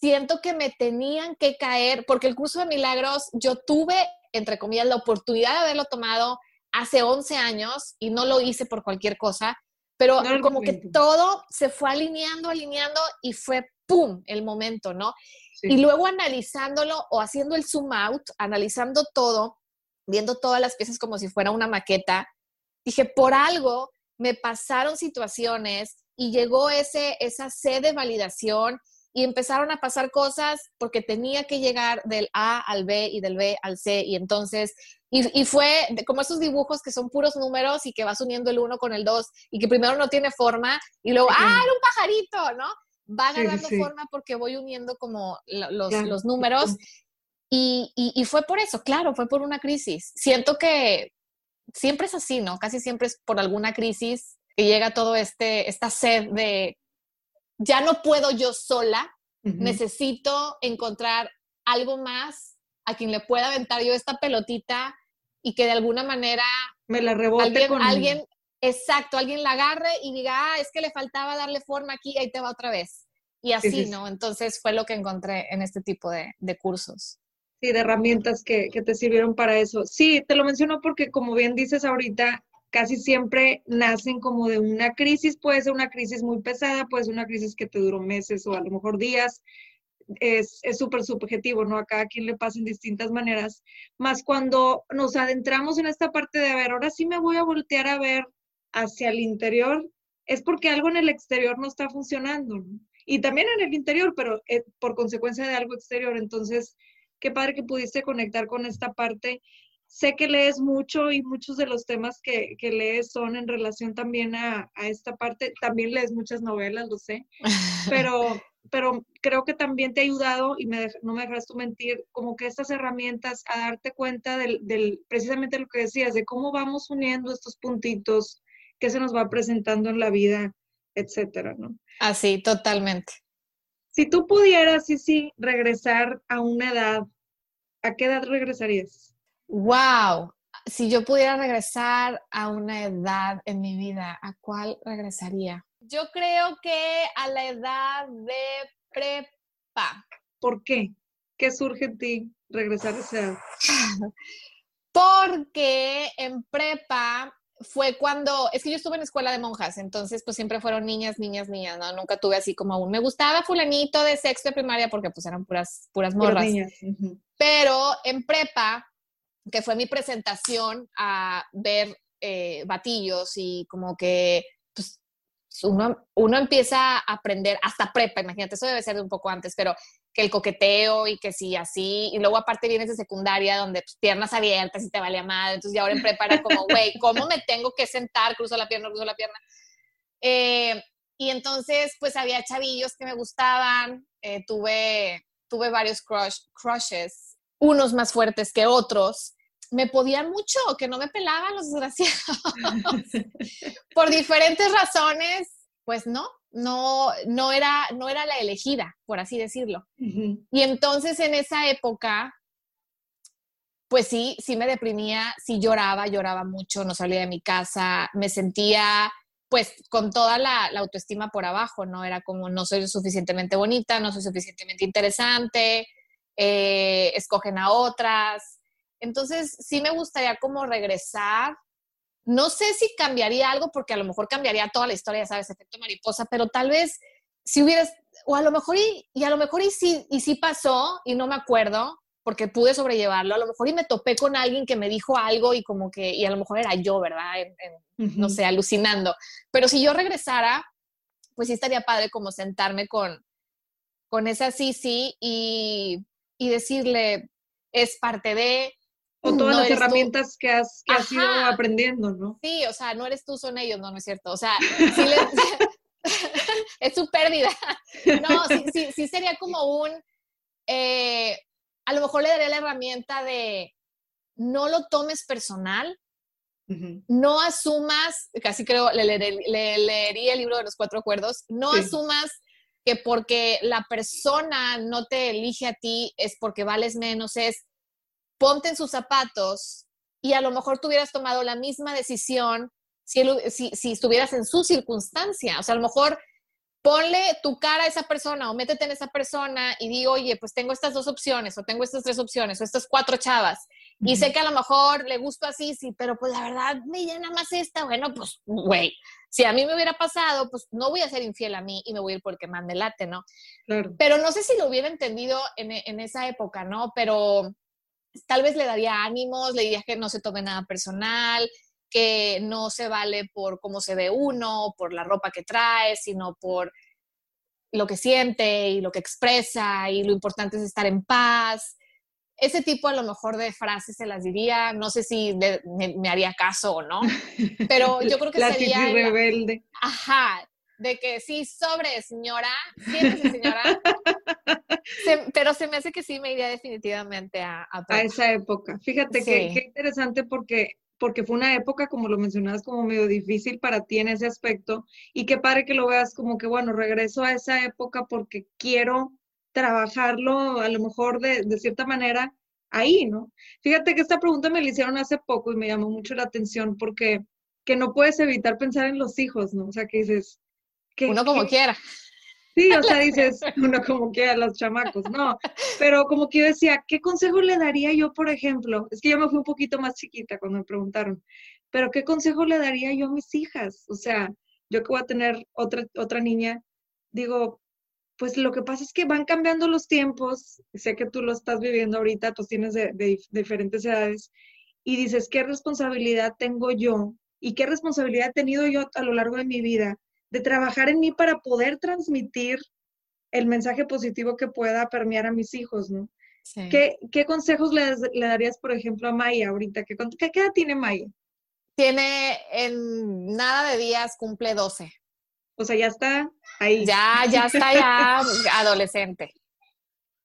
siento que me tenían que caer, porque el curso de milagros yo tuve, entre comillas, la oportunidad de haberlo tomado hace 11 años y no lo hice por cualquier cosa, pero como que todo se fue alineando, alineando y fue ¡pum! el momento, ¿no? Y luego analizándolo o haciendo el zoom out, analizando todo, viendo todas las piezas como si fuera una maqueta, dije, por algo me pasaron situaciones y llegó ese, esa sed de validación y empezaron a pasar cosas porque tenía que llegar del A al B y del B al C y entonces y, fue como esos dibujos que son puros números y que vas uniendo el uno con el dos y que primero no tiene forma y luego, ¡ah, era un pajarito! ¿no? Va agarrando forma porque voy uniendo como los, los números y, y, fue por eso, claro, fue por una crisis. Siento que siempre es así, ¿no? Casi siempre es por alguna crisis que llega todo este, esta sed de, ya no puedo yo sola, necesito encontrar algo más a quien le pueda aventar yo esta pelotita y que de alguna manera me la rebote alguien, alguien exacto, alguien la agarre y diga, ah, es que le faltaba darle forma aquí, ahí te va otra vez. Y así, ¿no? Entonces fue lo que encontré en este tipo de, cursos. Sí, de herramientas que, que, te sirvieron para eso. Sí, te lo menciono porque como bien dices ahorita, casi siempre nacen como de una crisis, puede ser una crisis muy pesada, puede ser una crisis que te duró meses o a lo mejor días, es súper subjetivo, ¿no? A cada quien le pasa en distintas maneras. Más cuando nos adentramos en esta parte de, a ver, ahora sí me voy a voltear a ver hacia el interior, es porque algo en el exterior no está funcionando. Y también en el interior, pero eh, por consecuencia de algo exterior. Entonces, qué padre que pudiste conectar con esta parte. Sé que lees mucho y muchos de los temas que, que lees son en relación también a, a, esta parte. También lees muchas novelas, lo sé, pero pero creo que también te ha ayudado, y me no me dejas tú mentir, como que estas herramientas a darte cuenta del, del, precisamente lo que decías, de cómo vamos uniendo estos puntitos que se nos va presentando en la vida, etcétera, ¿no? Así, totalmente. Si tú pudieras, sí, sí, regresar a una edad, ¿a qué edad regresarías? Wow, si yo pudiera regresar a una edad en mi vida, ¿a cuál regresaría? Yo creo que a la edad de prepa. ¿Por qué? ¿Qué surge en ti regresar a esa edad? Porque en prepa fue cuando, es que yo estuve en escuela de monjas, entonces pues siempre fueron niñas, niñas, niñas, ¿no? Nunca tuve así como aún. Me gustaba fulanito de sexto de primaria porque pues eran puras, puras morras. Pero en prepa, que fue mi presentación a ver eh, batillos y como que uno, uno empieza a aprender hasta prepa, imagínate, eso debe ser de un poco antes, pero que el coqueteo y que sí, así, y luego aparte vienes de secundaria donde pues, piernas abiertas y te vale mal, entonces ya ahora en prepa era como, güey, ¿cómo me tengo que sentar? Cruzo la pierna, cruzo la pierna. Eh, y entonces, pues había chavillos que me gustaban, eh, tuve, tuve varios crush, crushes, unos más fuertes que otros, me podían mucho, que no me pelaban los desgraciados. por diferentes razones, pues no, no, no, era, no era la elegida, por así decirlo. Y entonces en esa época, pues sí, sí me deprimía, sí lloraba, lloraba mucho, no salía de mi casa, me sentía pues con toda la, autoestima por abajo, ¿no? Era como no soy suficientemente bonita, no soy suficientemente interesante, eh, escogen a otras, entonces, sí me gustaría como regresar. No sé si cambiaría algo, porque a lo mejor cambiaría toda la historia, sabes, efecto mariposa, pero tal vez si hubieras, o a lo mejor y, y a lo mejor y sí, y sí pasó y no me acuerdo, porque pude sobrellevarlo, a lo mejor y me topé con alguien que me dijo algo y como que, y a lo mejor era yo, ¿verdad? No sé, alucinando. Pero si yo regresara, pues sí estaría padre como sentarme con, con esa sí, sí y, y decirle, es parte de, o todas las herramientas que has, que has ido aprendiendo, ¿no? Sí, o sea, no eres tú, son ellos, no, no es cierto. O sea, es su pérdida. No, sí, sí, sería como un, eh, a lo mejor le daría la herramienta de no lo tomes personal, no asumas, casi creo, le, leería el libro de los cuatro acuerdos, no asumas que porque la persona no te elige a ti es porque vales menos, es ponte en sus zapatos y a lo mejor tú hubieras tomado la misma decisión si, si, estuvieras en su circunstancia. O sea, a lo mejor ponle tu cara a esa persona o métete en esa persona y di, oye, pues tengo estas dos opciones o tengo estas tres opciones o estas cuatro chavas. Y sé que a lo mejor le gusto así, sí, pero pues la verdad me llena más esta. Bueno, pues, güey, si a mí me hubiera pasado, pues no voy a ser infiel a mí y me voy a ir porque más me late, ¿no? Claro. Pero no sé si lo hubiera entendido en, en esa época, ¿no? Pero tal vez le daría ánimos, le diría que no se tome nada personal, que no se vale por cómo se ve uno, por la ropa que trae, sino por lo que siente y lo que expresa y lo importante es estar en paz. Ese tipo a lo mejor de frases se las diría, no sé si me, haría caso o no, pero yo creo que la sería... rebelde. Ajá, de que sí, sobre, señora, siéntese, señora. pero se me hace que sí me iría definitivamente a... A, esa época. Fíjate que qué interesante porque porque fue una época, como lo mencionabas, como medio difícil para ti en ese aspecto, y qué padre que lo veas como que, bueno, regreso a esa época porque quiero trabajarlo a lo mejor de, de cierta manera ahí, ¿no? Fíjate que esta pregunta me la hicieron hace poco y me llamó mucho la atención porque que no puedes evitar pensar en los hijos, ¿no? O sea, que dices, uno como quiera. Sí, o sea, dices, uno como quiera, los chamacos, no. Pero como que yo decía, ¿qué consejo le daría yo, por ejemplo? Es que yo me fui un poquito más chiquita cuando me preguntaron, pero ¿qué consejo le daría yo a mis hijas? O sea, yo que voy a tener otra, otra niña, digo, pues lo que pasa es que van cambiando los tiempos, sé que tú lo estás viviendo ahorita, pues tienes de, de diferentes edades, y dices, ¿qué responsabilidad tengo yo? ¿Y qué responsabilidad he tenido yo a lo largo de mi vida de trabajar en mí para poder transmitir el mensaje positivo que pueda permear a mis hijos, ¿no? ¿Qué, consejos le, darías, por ejemplo, a Maya ahorita? ¿Qué, ¿Qué edad tiene Maya? Tiene en nada de días, cumple 12. O sea, ya está ahí. Ya, ya está ya adolescente.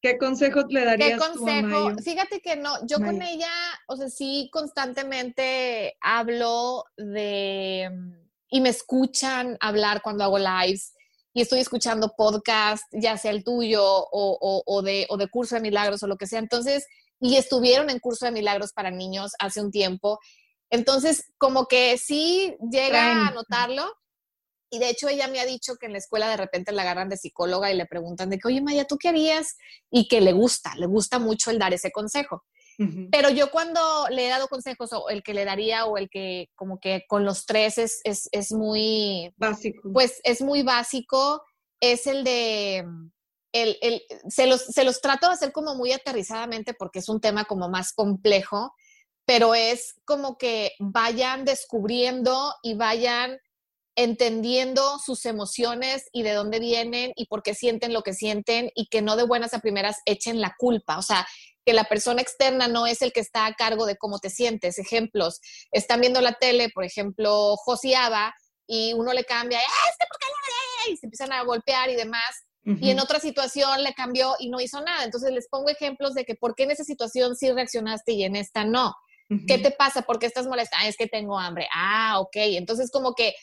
¿Qué consejos le darías ¿Qué consejo? Fíjate que no, yo con ella, o sea, sí constantemente hablo de y me escuchan hablar cuando hago lives y estoy escuchando podcast, ya sea el tuyo o, de, o de curso de milagros o lo que sea. Entonces, y estuvieron en curso de milagros para niños hace un tiempo. Entonces, como que sí llega a notarlo. Y de hecho ella me ha dicho que en la escuela de repente la agarran de psicóloga y le preguntan de que, oye Maya, ¿tú qué harías? Y que le gusta, le gusta mucho el dar ese consejo. Pero yo cuando le he dado consejos, o el que le daría, o el que como que con los tres es, es, es muy... Básico. Pues es muy básico, es el de... El, el, se, los, se los trato de hacer como muy aterrizadamente porque es un tema como más complejo, pero es como que vayan descubriendo y vayan entendiendo sus emociones y de dónde vienen y por qué sienten lo que sienten y que no de buenas a primeras echen la culpa. O sea, que la persona externa no es el que está a cargo de cómo te sientes. Ejemplos, están viendo la tele, por ejemplo, joseaba y uno le cambia, ¡Ah, este por qué y se empiezan a golpear y demás. Y en otra situación le cambió y no hizo nada. Entonces les pongo ejemplos de que por qué en esa situación sí reaccionaste y en esta no. ¿Qué te pasa? ¿Por qué estás molesta? Ah, es que tengo hambre. Ah, ok. Entonces como que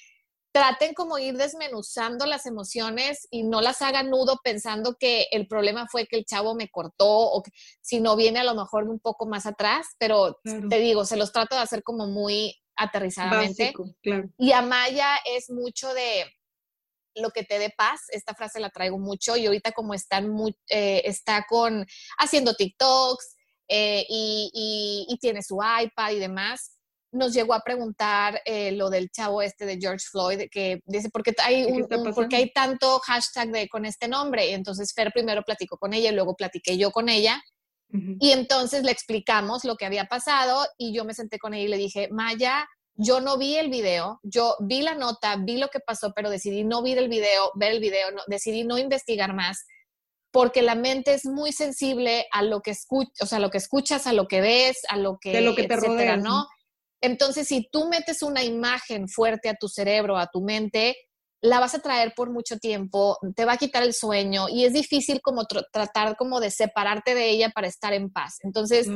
traten como ir desmenuzando las emociones y no las hagan nudo pensando que el problema fue que el chavo me cortó o que, si no viene a lo mejor un poco más atrás, pero te digo, se los trato de hacer como muy aterrizadamente. Y Amaya es mucho de lo que te dé paz, esta frase la traigo mucho y ahorita como están muy, eh, está con haciendo TikToks eh, y, y tiene su iPad y demás, nos llegó a preguntar eh, lo del chavo este de George Floyd, que dice, ¿por qué hay, un, porque hay tanto hashtag de, con este nombre? Y entonces Fer primero platicó con ella y luego platiqué yo con ella. Y entonces le explicamos lo que había pasado y yo me senté con ella y le dije, Maya, yo no vi el video, yo vi la nota, vi lo que pasó, pero decidí no ver el video, ver el video, no, decidí no investigar más porque la mente es muy sensible a lo que escuchas, o sea, a lo que escuchas, a lo que ves, a lo que, de lo que te rodea, ¿no? Entonces, si tú metes una imagen fuerte a tu cerebro, a tu mente, la vas a traer por mucho tiempo, te va a quitar el sueño y es difícil como tratar como de separarte de ella para estar en paz. Entonces,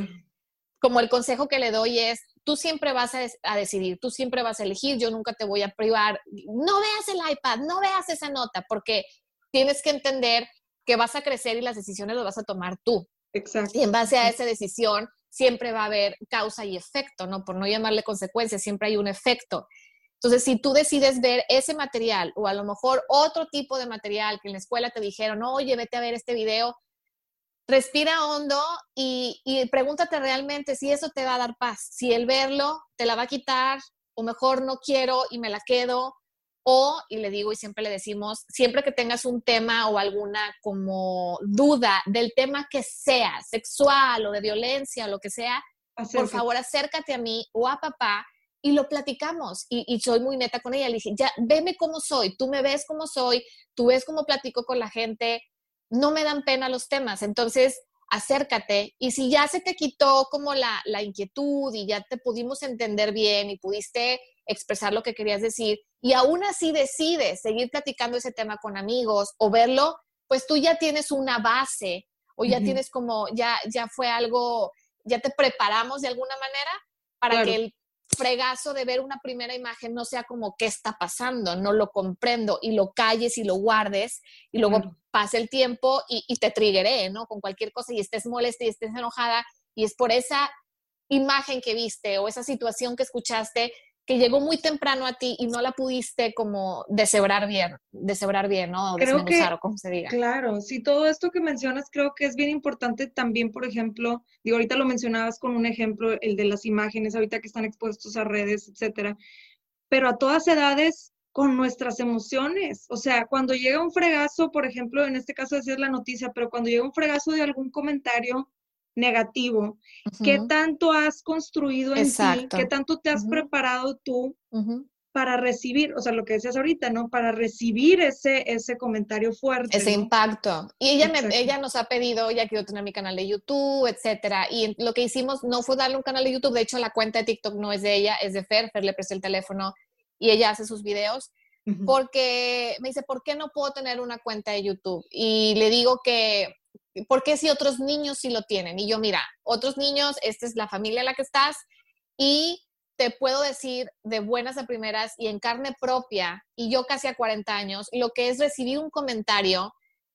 como el consejo que le doy es, tú siempre vas a, decidir, tú siempre vas a elegir, yo nunca te voy a privar, no veas el iPad, no veas esa nota, porque tienes que entender que vas a crecer y las decisiones las vas a tomar tú. Exacto. Y en base a esa decisión siempre va a haber causa y efecto, ¿no? Por no llamarle consecuencia, siempre hay un efecto. Entonces, si tú decides ver ese material o a lo mejor otro tipo de material que en la escuela te dijeron, oye, vete a ver este video, respira hondo y, pregúntate realmente si eso te va a dar paz, si el verlo te la va a quitar o mejor no quiero y me la quedo. O, y le digo y siempre le decimos, siempre que tengas un tema o alguna como duda del tema que sea, sexual o de violencia o lo que sea, por favor acércate a mí o a papá y lo platicamos. Y, y, soy muy neta con ella. Le dije, ya, veme cómo soy, tú me ves cómo soy, tú ves cómo platico con la gente, no me dan pena los temas. Entonces, acércate y si ya se te quitó como la, la inquietud y ya te pudimos entender bien y pudiste expresar lo que querías decir y aún así decides seguir platicando ese tema con amigos o verlo, pues tú ya tienes una base o ya tienes como, ya, ya fue algo, ya te preparamos de alguna manera para que el fregazo de ver una primera imagen no sea como qué está pasando, no lo comprendo y lo calles y lo guardes y luego pase el tiempo y, y, te triggeré, ¿no? Con cualquier cosa y estés molesta y estés enojada y es por esa imagen que viste o esa situación que escuchaste que llegó muy temprano a ti y no la pudiste como deshebrar bien, deshebrar bien, ¿no? O creo que, o como se diga. Claro, sí, todo esto que mencionas creo que es bien importante también, por ejemplo, digo, ahorita lo mencionabas con un ejemplo, el de las imágenes, ahorita que están expuestos a redes, etcétera, pero a todas edades con nuestras emociones, o sea, cuando llega un fregazo, por ejemplo, en este caso decir la noticia, pero cuando llega un fregazo de algún comentario, negativo, qué tanto has construido en ti, qué tanto te has preparado tú para recibir, o sea, lo que decías ahorita, ¿no? Para recibir ese, ese comentario fuerte. Ese impacto. Y ella, me, ella nos ha pedido, ya quiero tener mi canal de YouTube, etcétera. Y lo que hicimos no fue darle un canal de YouTube, de hecho la cuenta de TikTok no es de ella, es de Fer, Fer le presté el teléfono y ella hace sus videos. Porque me dice, ¿por qué no puedo tener una cuenta de YouTube? Y le digo que ¿por qué si otros niños sí lo tienen? Y yo, mira, otros niños, esta es la familia en la que estás y te puedo decir de buenas a primeras y en carne propia, y yo casi a 40 años, lo que es recibir un comentario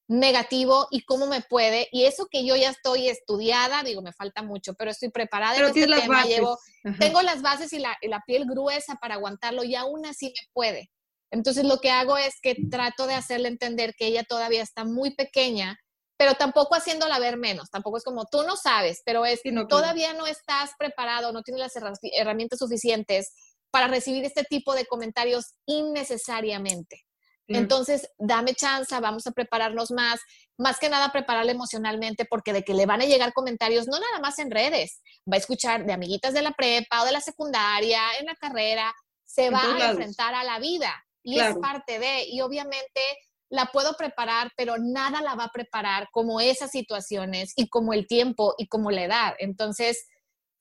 negativo y cómo me puede, y eso que yo ya estoy estudiada, digo, me falta mucho, pero estoy preparada pero en este tema, llevo, tengo las bases y la, y la piel gruesa para aguantarlo y aún así me puede. Entonces lo que hago es que trato de hacerle entender que ella todavía está muy pequeña pero tampoco haciéndola ver menos, tampoco es como tú no sabes, pero es que todavía no estás preparado, no tienes las herramientas suficientes para recibir este tipo de comentarios innecesariamente. Entonces, dame chance, vamos a prepararnos más, más que nada prepararle emocionalmente, porque de que le van a llegar comentarios, no nada más en redes, va a escuchar de amiguitas de la prepa o de la secundaria, en la carrera, se va a enfrentar a la vida y es parte de, y obviamente la puedo preparar, pero nada la va a preparar como esas situaciones y como el tiempo y como la edad. Entonces,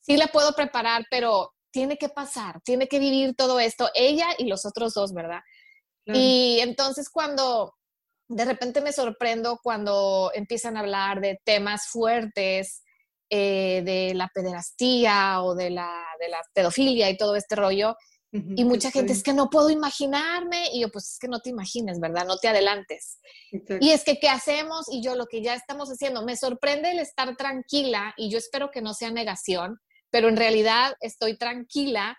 sí la puedo preparar, pero tiene que pasar, tiene que vivir todo esto, ella y los otros dos, ¿verdad? Y entonces cuando de repente me sorprendo cuando empiezan a hablar de temas fuertes, eh, de la pederastía o de la, de la pedofilia y todo este rollo, y mucha gente es que no puedo imaginarme y yo pues es que no te imagines, ¿verdad? No te adelantes. Y es que ¿qué hacemos? Y yo lo que ya estamos haciendo, me sorprende el estar tranquila y yo espero que no sea negación, pero en realidad estoy tranquila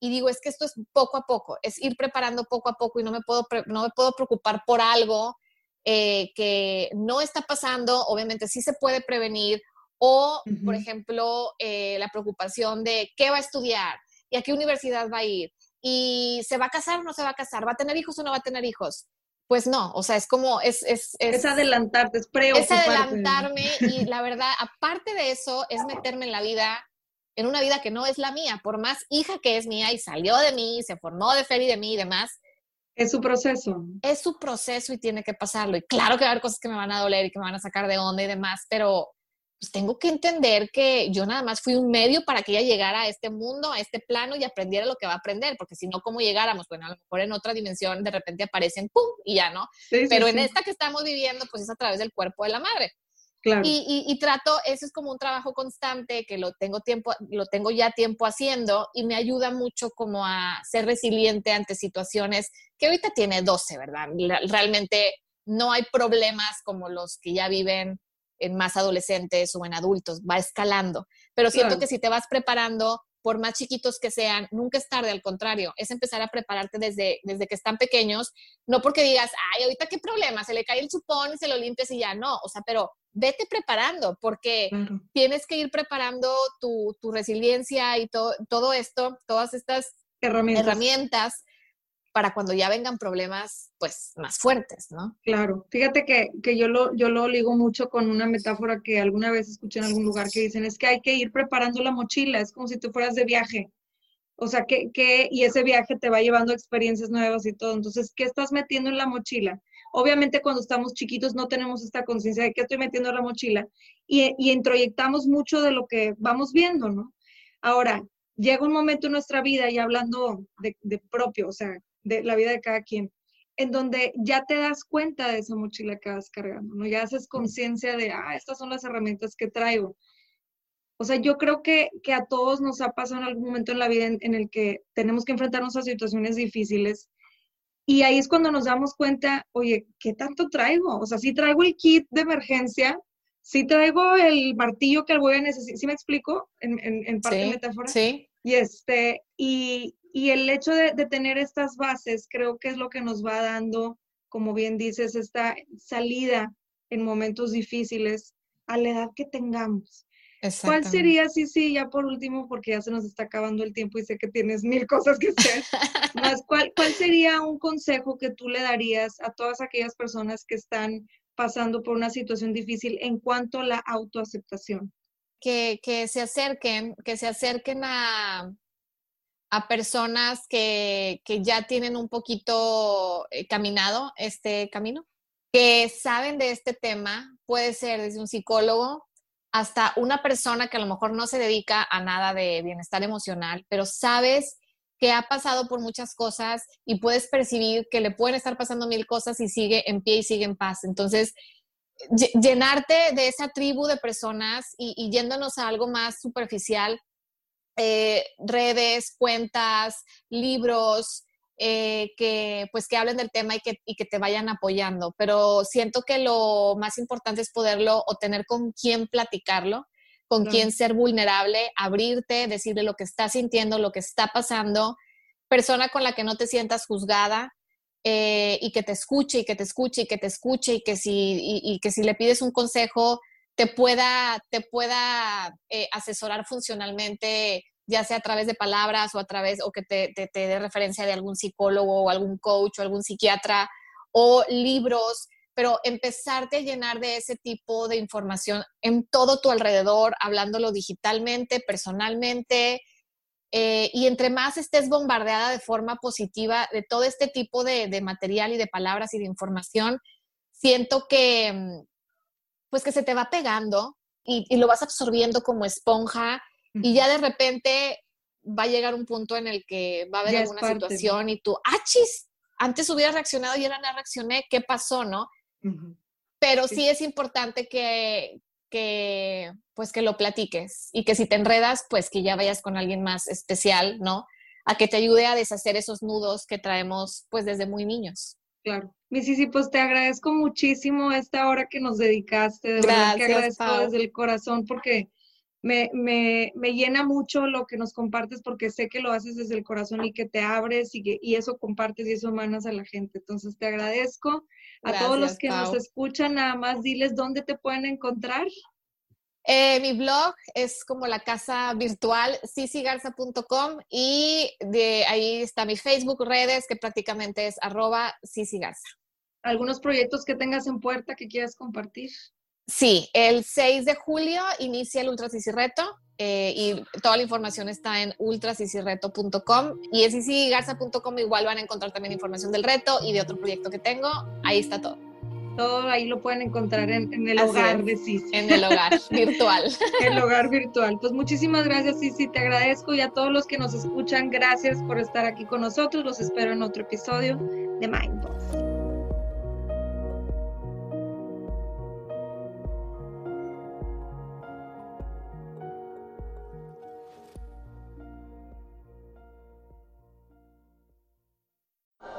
y digo, es que esto es poco a poco, es ir preparando poco a poco y no me puedo, no me puedo preocupar por algo eh, que no está pasando, obviamente sí se puede prevenir o, por ejemplo, eh, la preocupación de qué va a estudiar, y a qué universidad va a ir y se va a casar o no se va a casar, va a tener hijos o no va a tener hijos. Pues no, o sea, es como, es... Es, es, adelantarte, es Es adelantarme y la verdad, aparte de eso, es meterme en la vida, en una vida que no es la mía, por más hija que es mía y salió de mí, y se formó de Fer y de mí y demás. Es su proceso. Es su proceso y tiene que pasarlo. Y claro que va a haber cosas que me van a doler y que me van a sacar de onda y demás, pero pues tengo que entender que yo nada más fui un medio para que ella llegara a este mundo, a este plano y aprendiera lo que va a aprender, porque si no, ¿cómo llegáramos? Bueno, a lo mejor en otra dimensión de repente aparecen, ¡pum! y ya, ¿no? Pero en esta que estamos viviendo, pues es a través del cuerpo de la madre. Claro. Y, y, trato, eso es como un trabajo constante que lo tengo tiempo, lo tengo ya tiempo haciendo y me ayuda mucho como a ser resiliente ante situaciones que ahorita tiene 12, ¿verdad? Realmente no hay problemas como los que ya viven en más adolescentes o en adultos, va escalando. Pero siento que si te vas preparando, por más chiquitos que sean, nunca es tarde, al contrario, es empezar a prepararte desde, desde que están pequeños, no porque digas, ay, ahorita qué problema, se le cae el chupón y se lo limpias y ya, no, o sea, pero vete preparando, porque tienes que ir preparando tu, tu resiliencia y todo esto, todas estas herramientas para cuando ya vengan problemas, pues, más fuertes, ¿no? Claro. Fíjate que, que, yo, lo, yo lo ligo mucho con una metáfora que alguna vez escuché en algún lugar que dicen, es que hay que ir preparando la mochila, es como si tú fueras de viaje. O sea, que, que, y ese viaje te va llevando experiencias nuevas y todo. Entonces, ¿qué estás metiendo en la mochila? Obviamente cuando estamos chiquitos no tenemos esta conciencia de qué estoy metiendo en la mochila y, y introyectamos mucho de lo que vamos viendo, ¿no? Ahora, llega un momento en nuestra vida, y hablando de, de propio, o sea, de la vida de cada quien, en donde ya te das cuenta de esa mochila que vas cargando, ¿no? Ya haces conciencia de, ah, estas son las herramientas que traigo. O sea, yo creo que, que a todos nos ha pasado en algún momento en la vida en, el que tenemos que enfrentarnos a situaciones difíciles y ahí es cuando nos damos cuenta, oye, ¿qué tanto traigo? O sea, si traigo el kit de emergencia, si traigo el martillo que voy a necesitar, ¿sí me explico? En, en, parte metáfora. Sí. Y este, y, y el hecho de, tener estas bases creo que es lo que nos va dando, como bien dices, esta salida en momentos difíciles a la edad que tengamos. ¿Cuál sería, sí, sí, ya por último, porque ya se nos está acabando el tiempo y sé que tienes mil cosas que hacer, más, ¿cuál, ¿cuál sería un consejo que tú le darías a todas aquellas personas que están pasando por una situación difícil en cuanto a la autoaceptación? Que, que se acerquen, que se acerquen a, a personas que, ya tienen un poquito eh, caminado este camino, que saben de este tema, puede ser desde un psicólogo hasta una persona que a lo mejor no se dedica a nada de bienestar emocional, pero sabes que ha pasado por muchas cosas y puedes percibir que le pueden estar pasando mil cosas y sigue en pie y sigue en paz. Entonces, llenarte de esa tribu de personas y, y yéndonos a algo más superficial, eh, redes, cuentas, libros, eh, que pues que hablen del tema y que, y que, te vayan apoyando. Pero siento que lo más importante es poderlo o tener con quién platicarlo, con quién ser vulnerable, abrirte, decirle lo que estás sintiendo, lo que está pasando, persona con la que no te sientas juzgada. Eh, y que te escuche y que te escuche y que te escuche y que si, y que si le pides un consejo te pueda, te pueda eh, asesorar funcionalmente, ya sea a través de palabras o a través, o que te, te, dé referencia de algún psicólogo o algún coach o algún psiquiatra o libros, pero empezarte a llenar de ese tipo de información en todo tu alrededor, hablándolo digitalmente, personalmente, eh, y entre más estés bombardeada de forma positiva de todo este tipo de, de material y de palabras y de información, siento que, mm, pues que se te va pegando y, lo vas absorbiendo como esponja y ya de repente va a llegar un punto en el que va a haber alguna situación y tú, ah, chis, antes hubiera reaccionado y ahora no reaccioné, ¿qué pasó, no? Pero sí. es importante que, que, pues que lo platiques y que si te enredas, pues que ya vayas con alguien más especial, ¿no? A que te ayude a deshacer esos nudos que traemos pues desde muy niños. Claro. Mi sí, pues te agradezco muchísimo esta hora que nos dedicaste, de verdad que agradezco desde el corazón porque me, me, me, llena mucho lo que nos compartes porque sé que lo haces desde el corazón y que te abres y, que, y eso compartes y eso emanas a la gente. Entonces te agradezco. A todos los que nos escuchan, nada más diles dónde te pueden encontrar. Eh, mi blog es como la casa virtual cicigarza.com y de ahí está mi Facebook, redes, que prácticamente es arroba cicigarza. ¿Algunos proyectos que tengas en puerta que quieras compartir? Sí, el 6 de julio inicia el Ultra Reto eh, y toda la información está en ultracicireto.com y en cicigarza.com igual van a encontrar también información del reto y de otro proyecto que tengo. Ahí está todo. Todo ahí lo pueden encontrar en, el hogar de Cici. En el hogar virtual. el hogar virtual. Pues muchísimas gracias, Cici. Te agradezco y a todos los que nos escuchan, gracias por estar aquí con nosotros. Los espero en otro episodio de Mind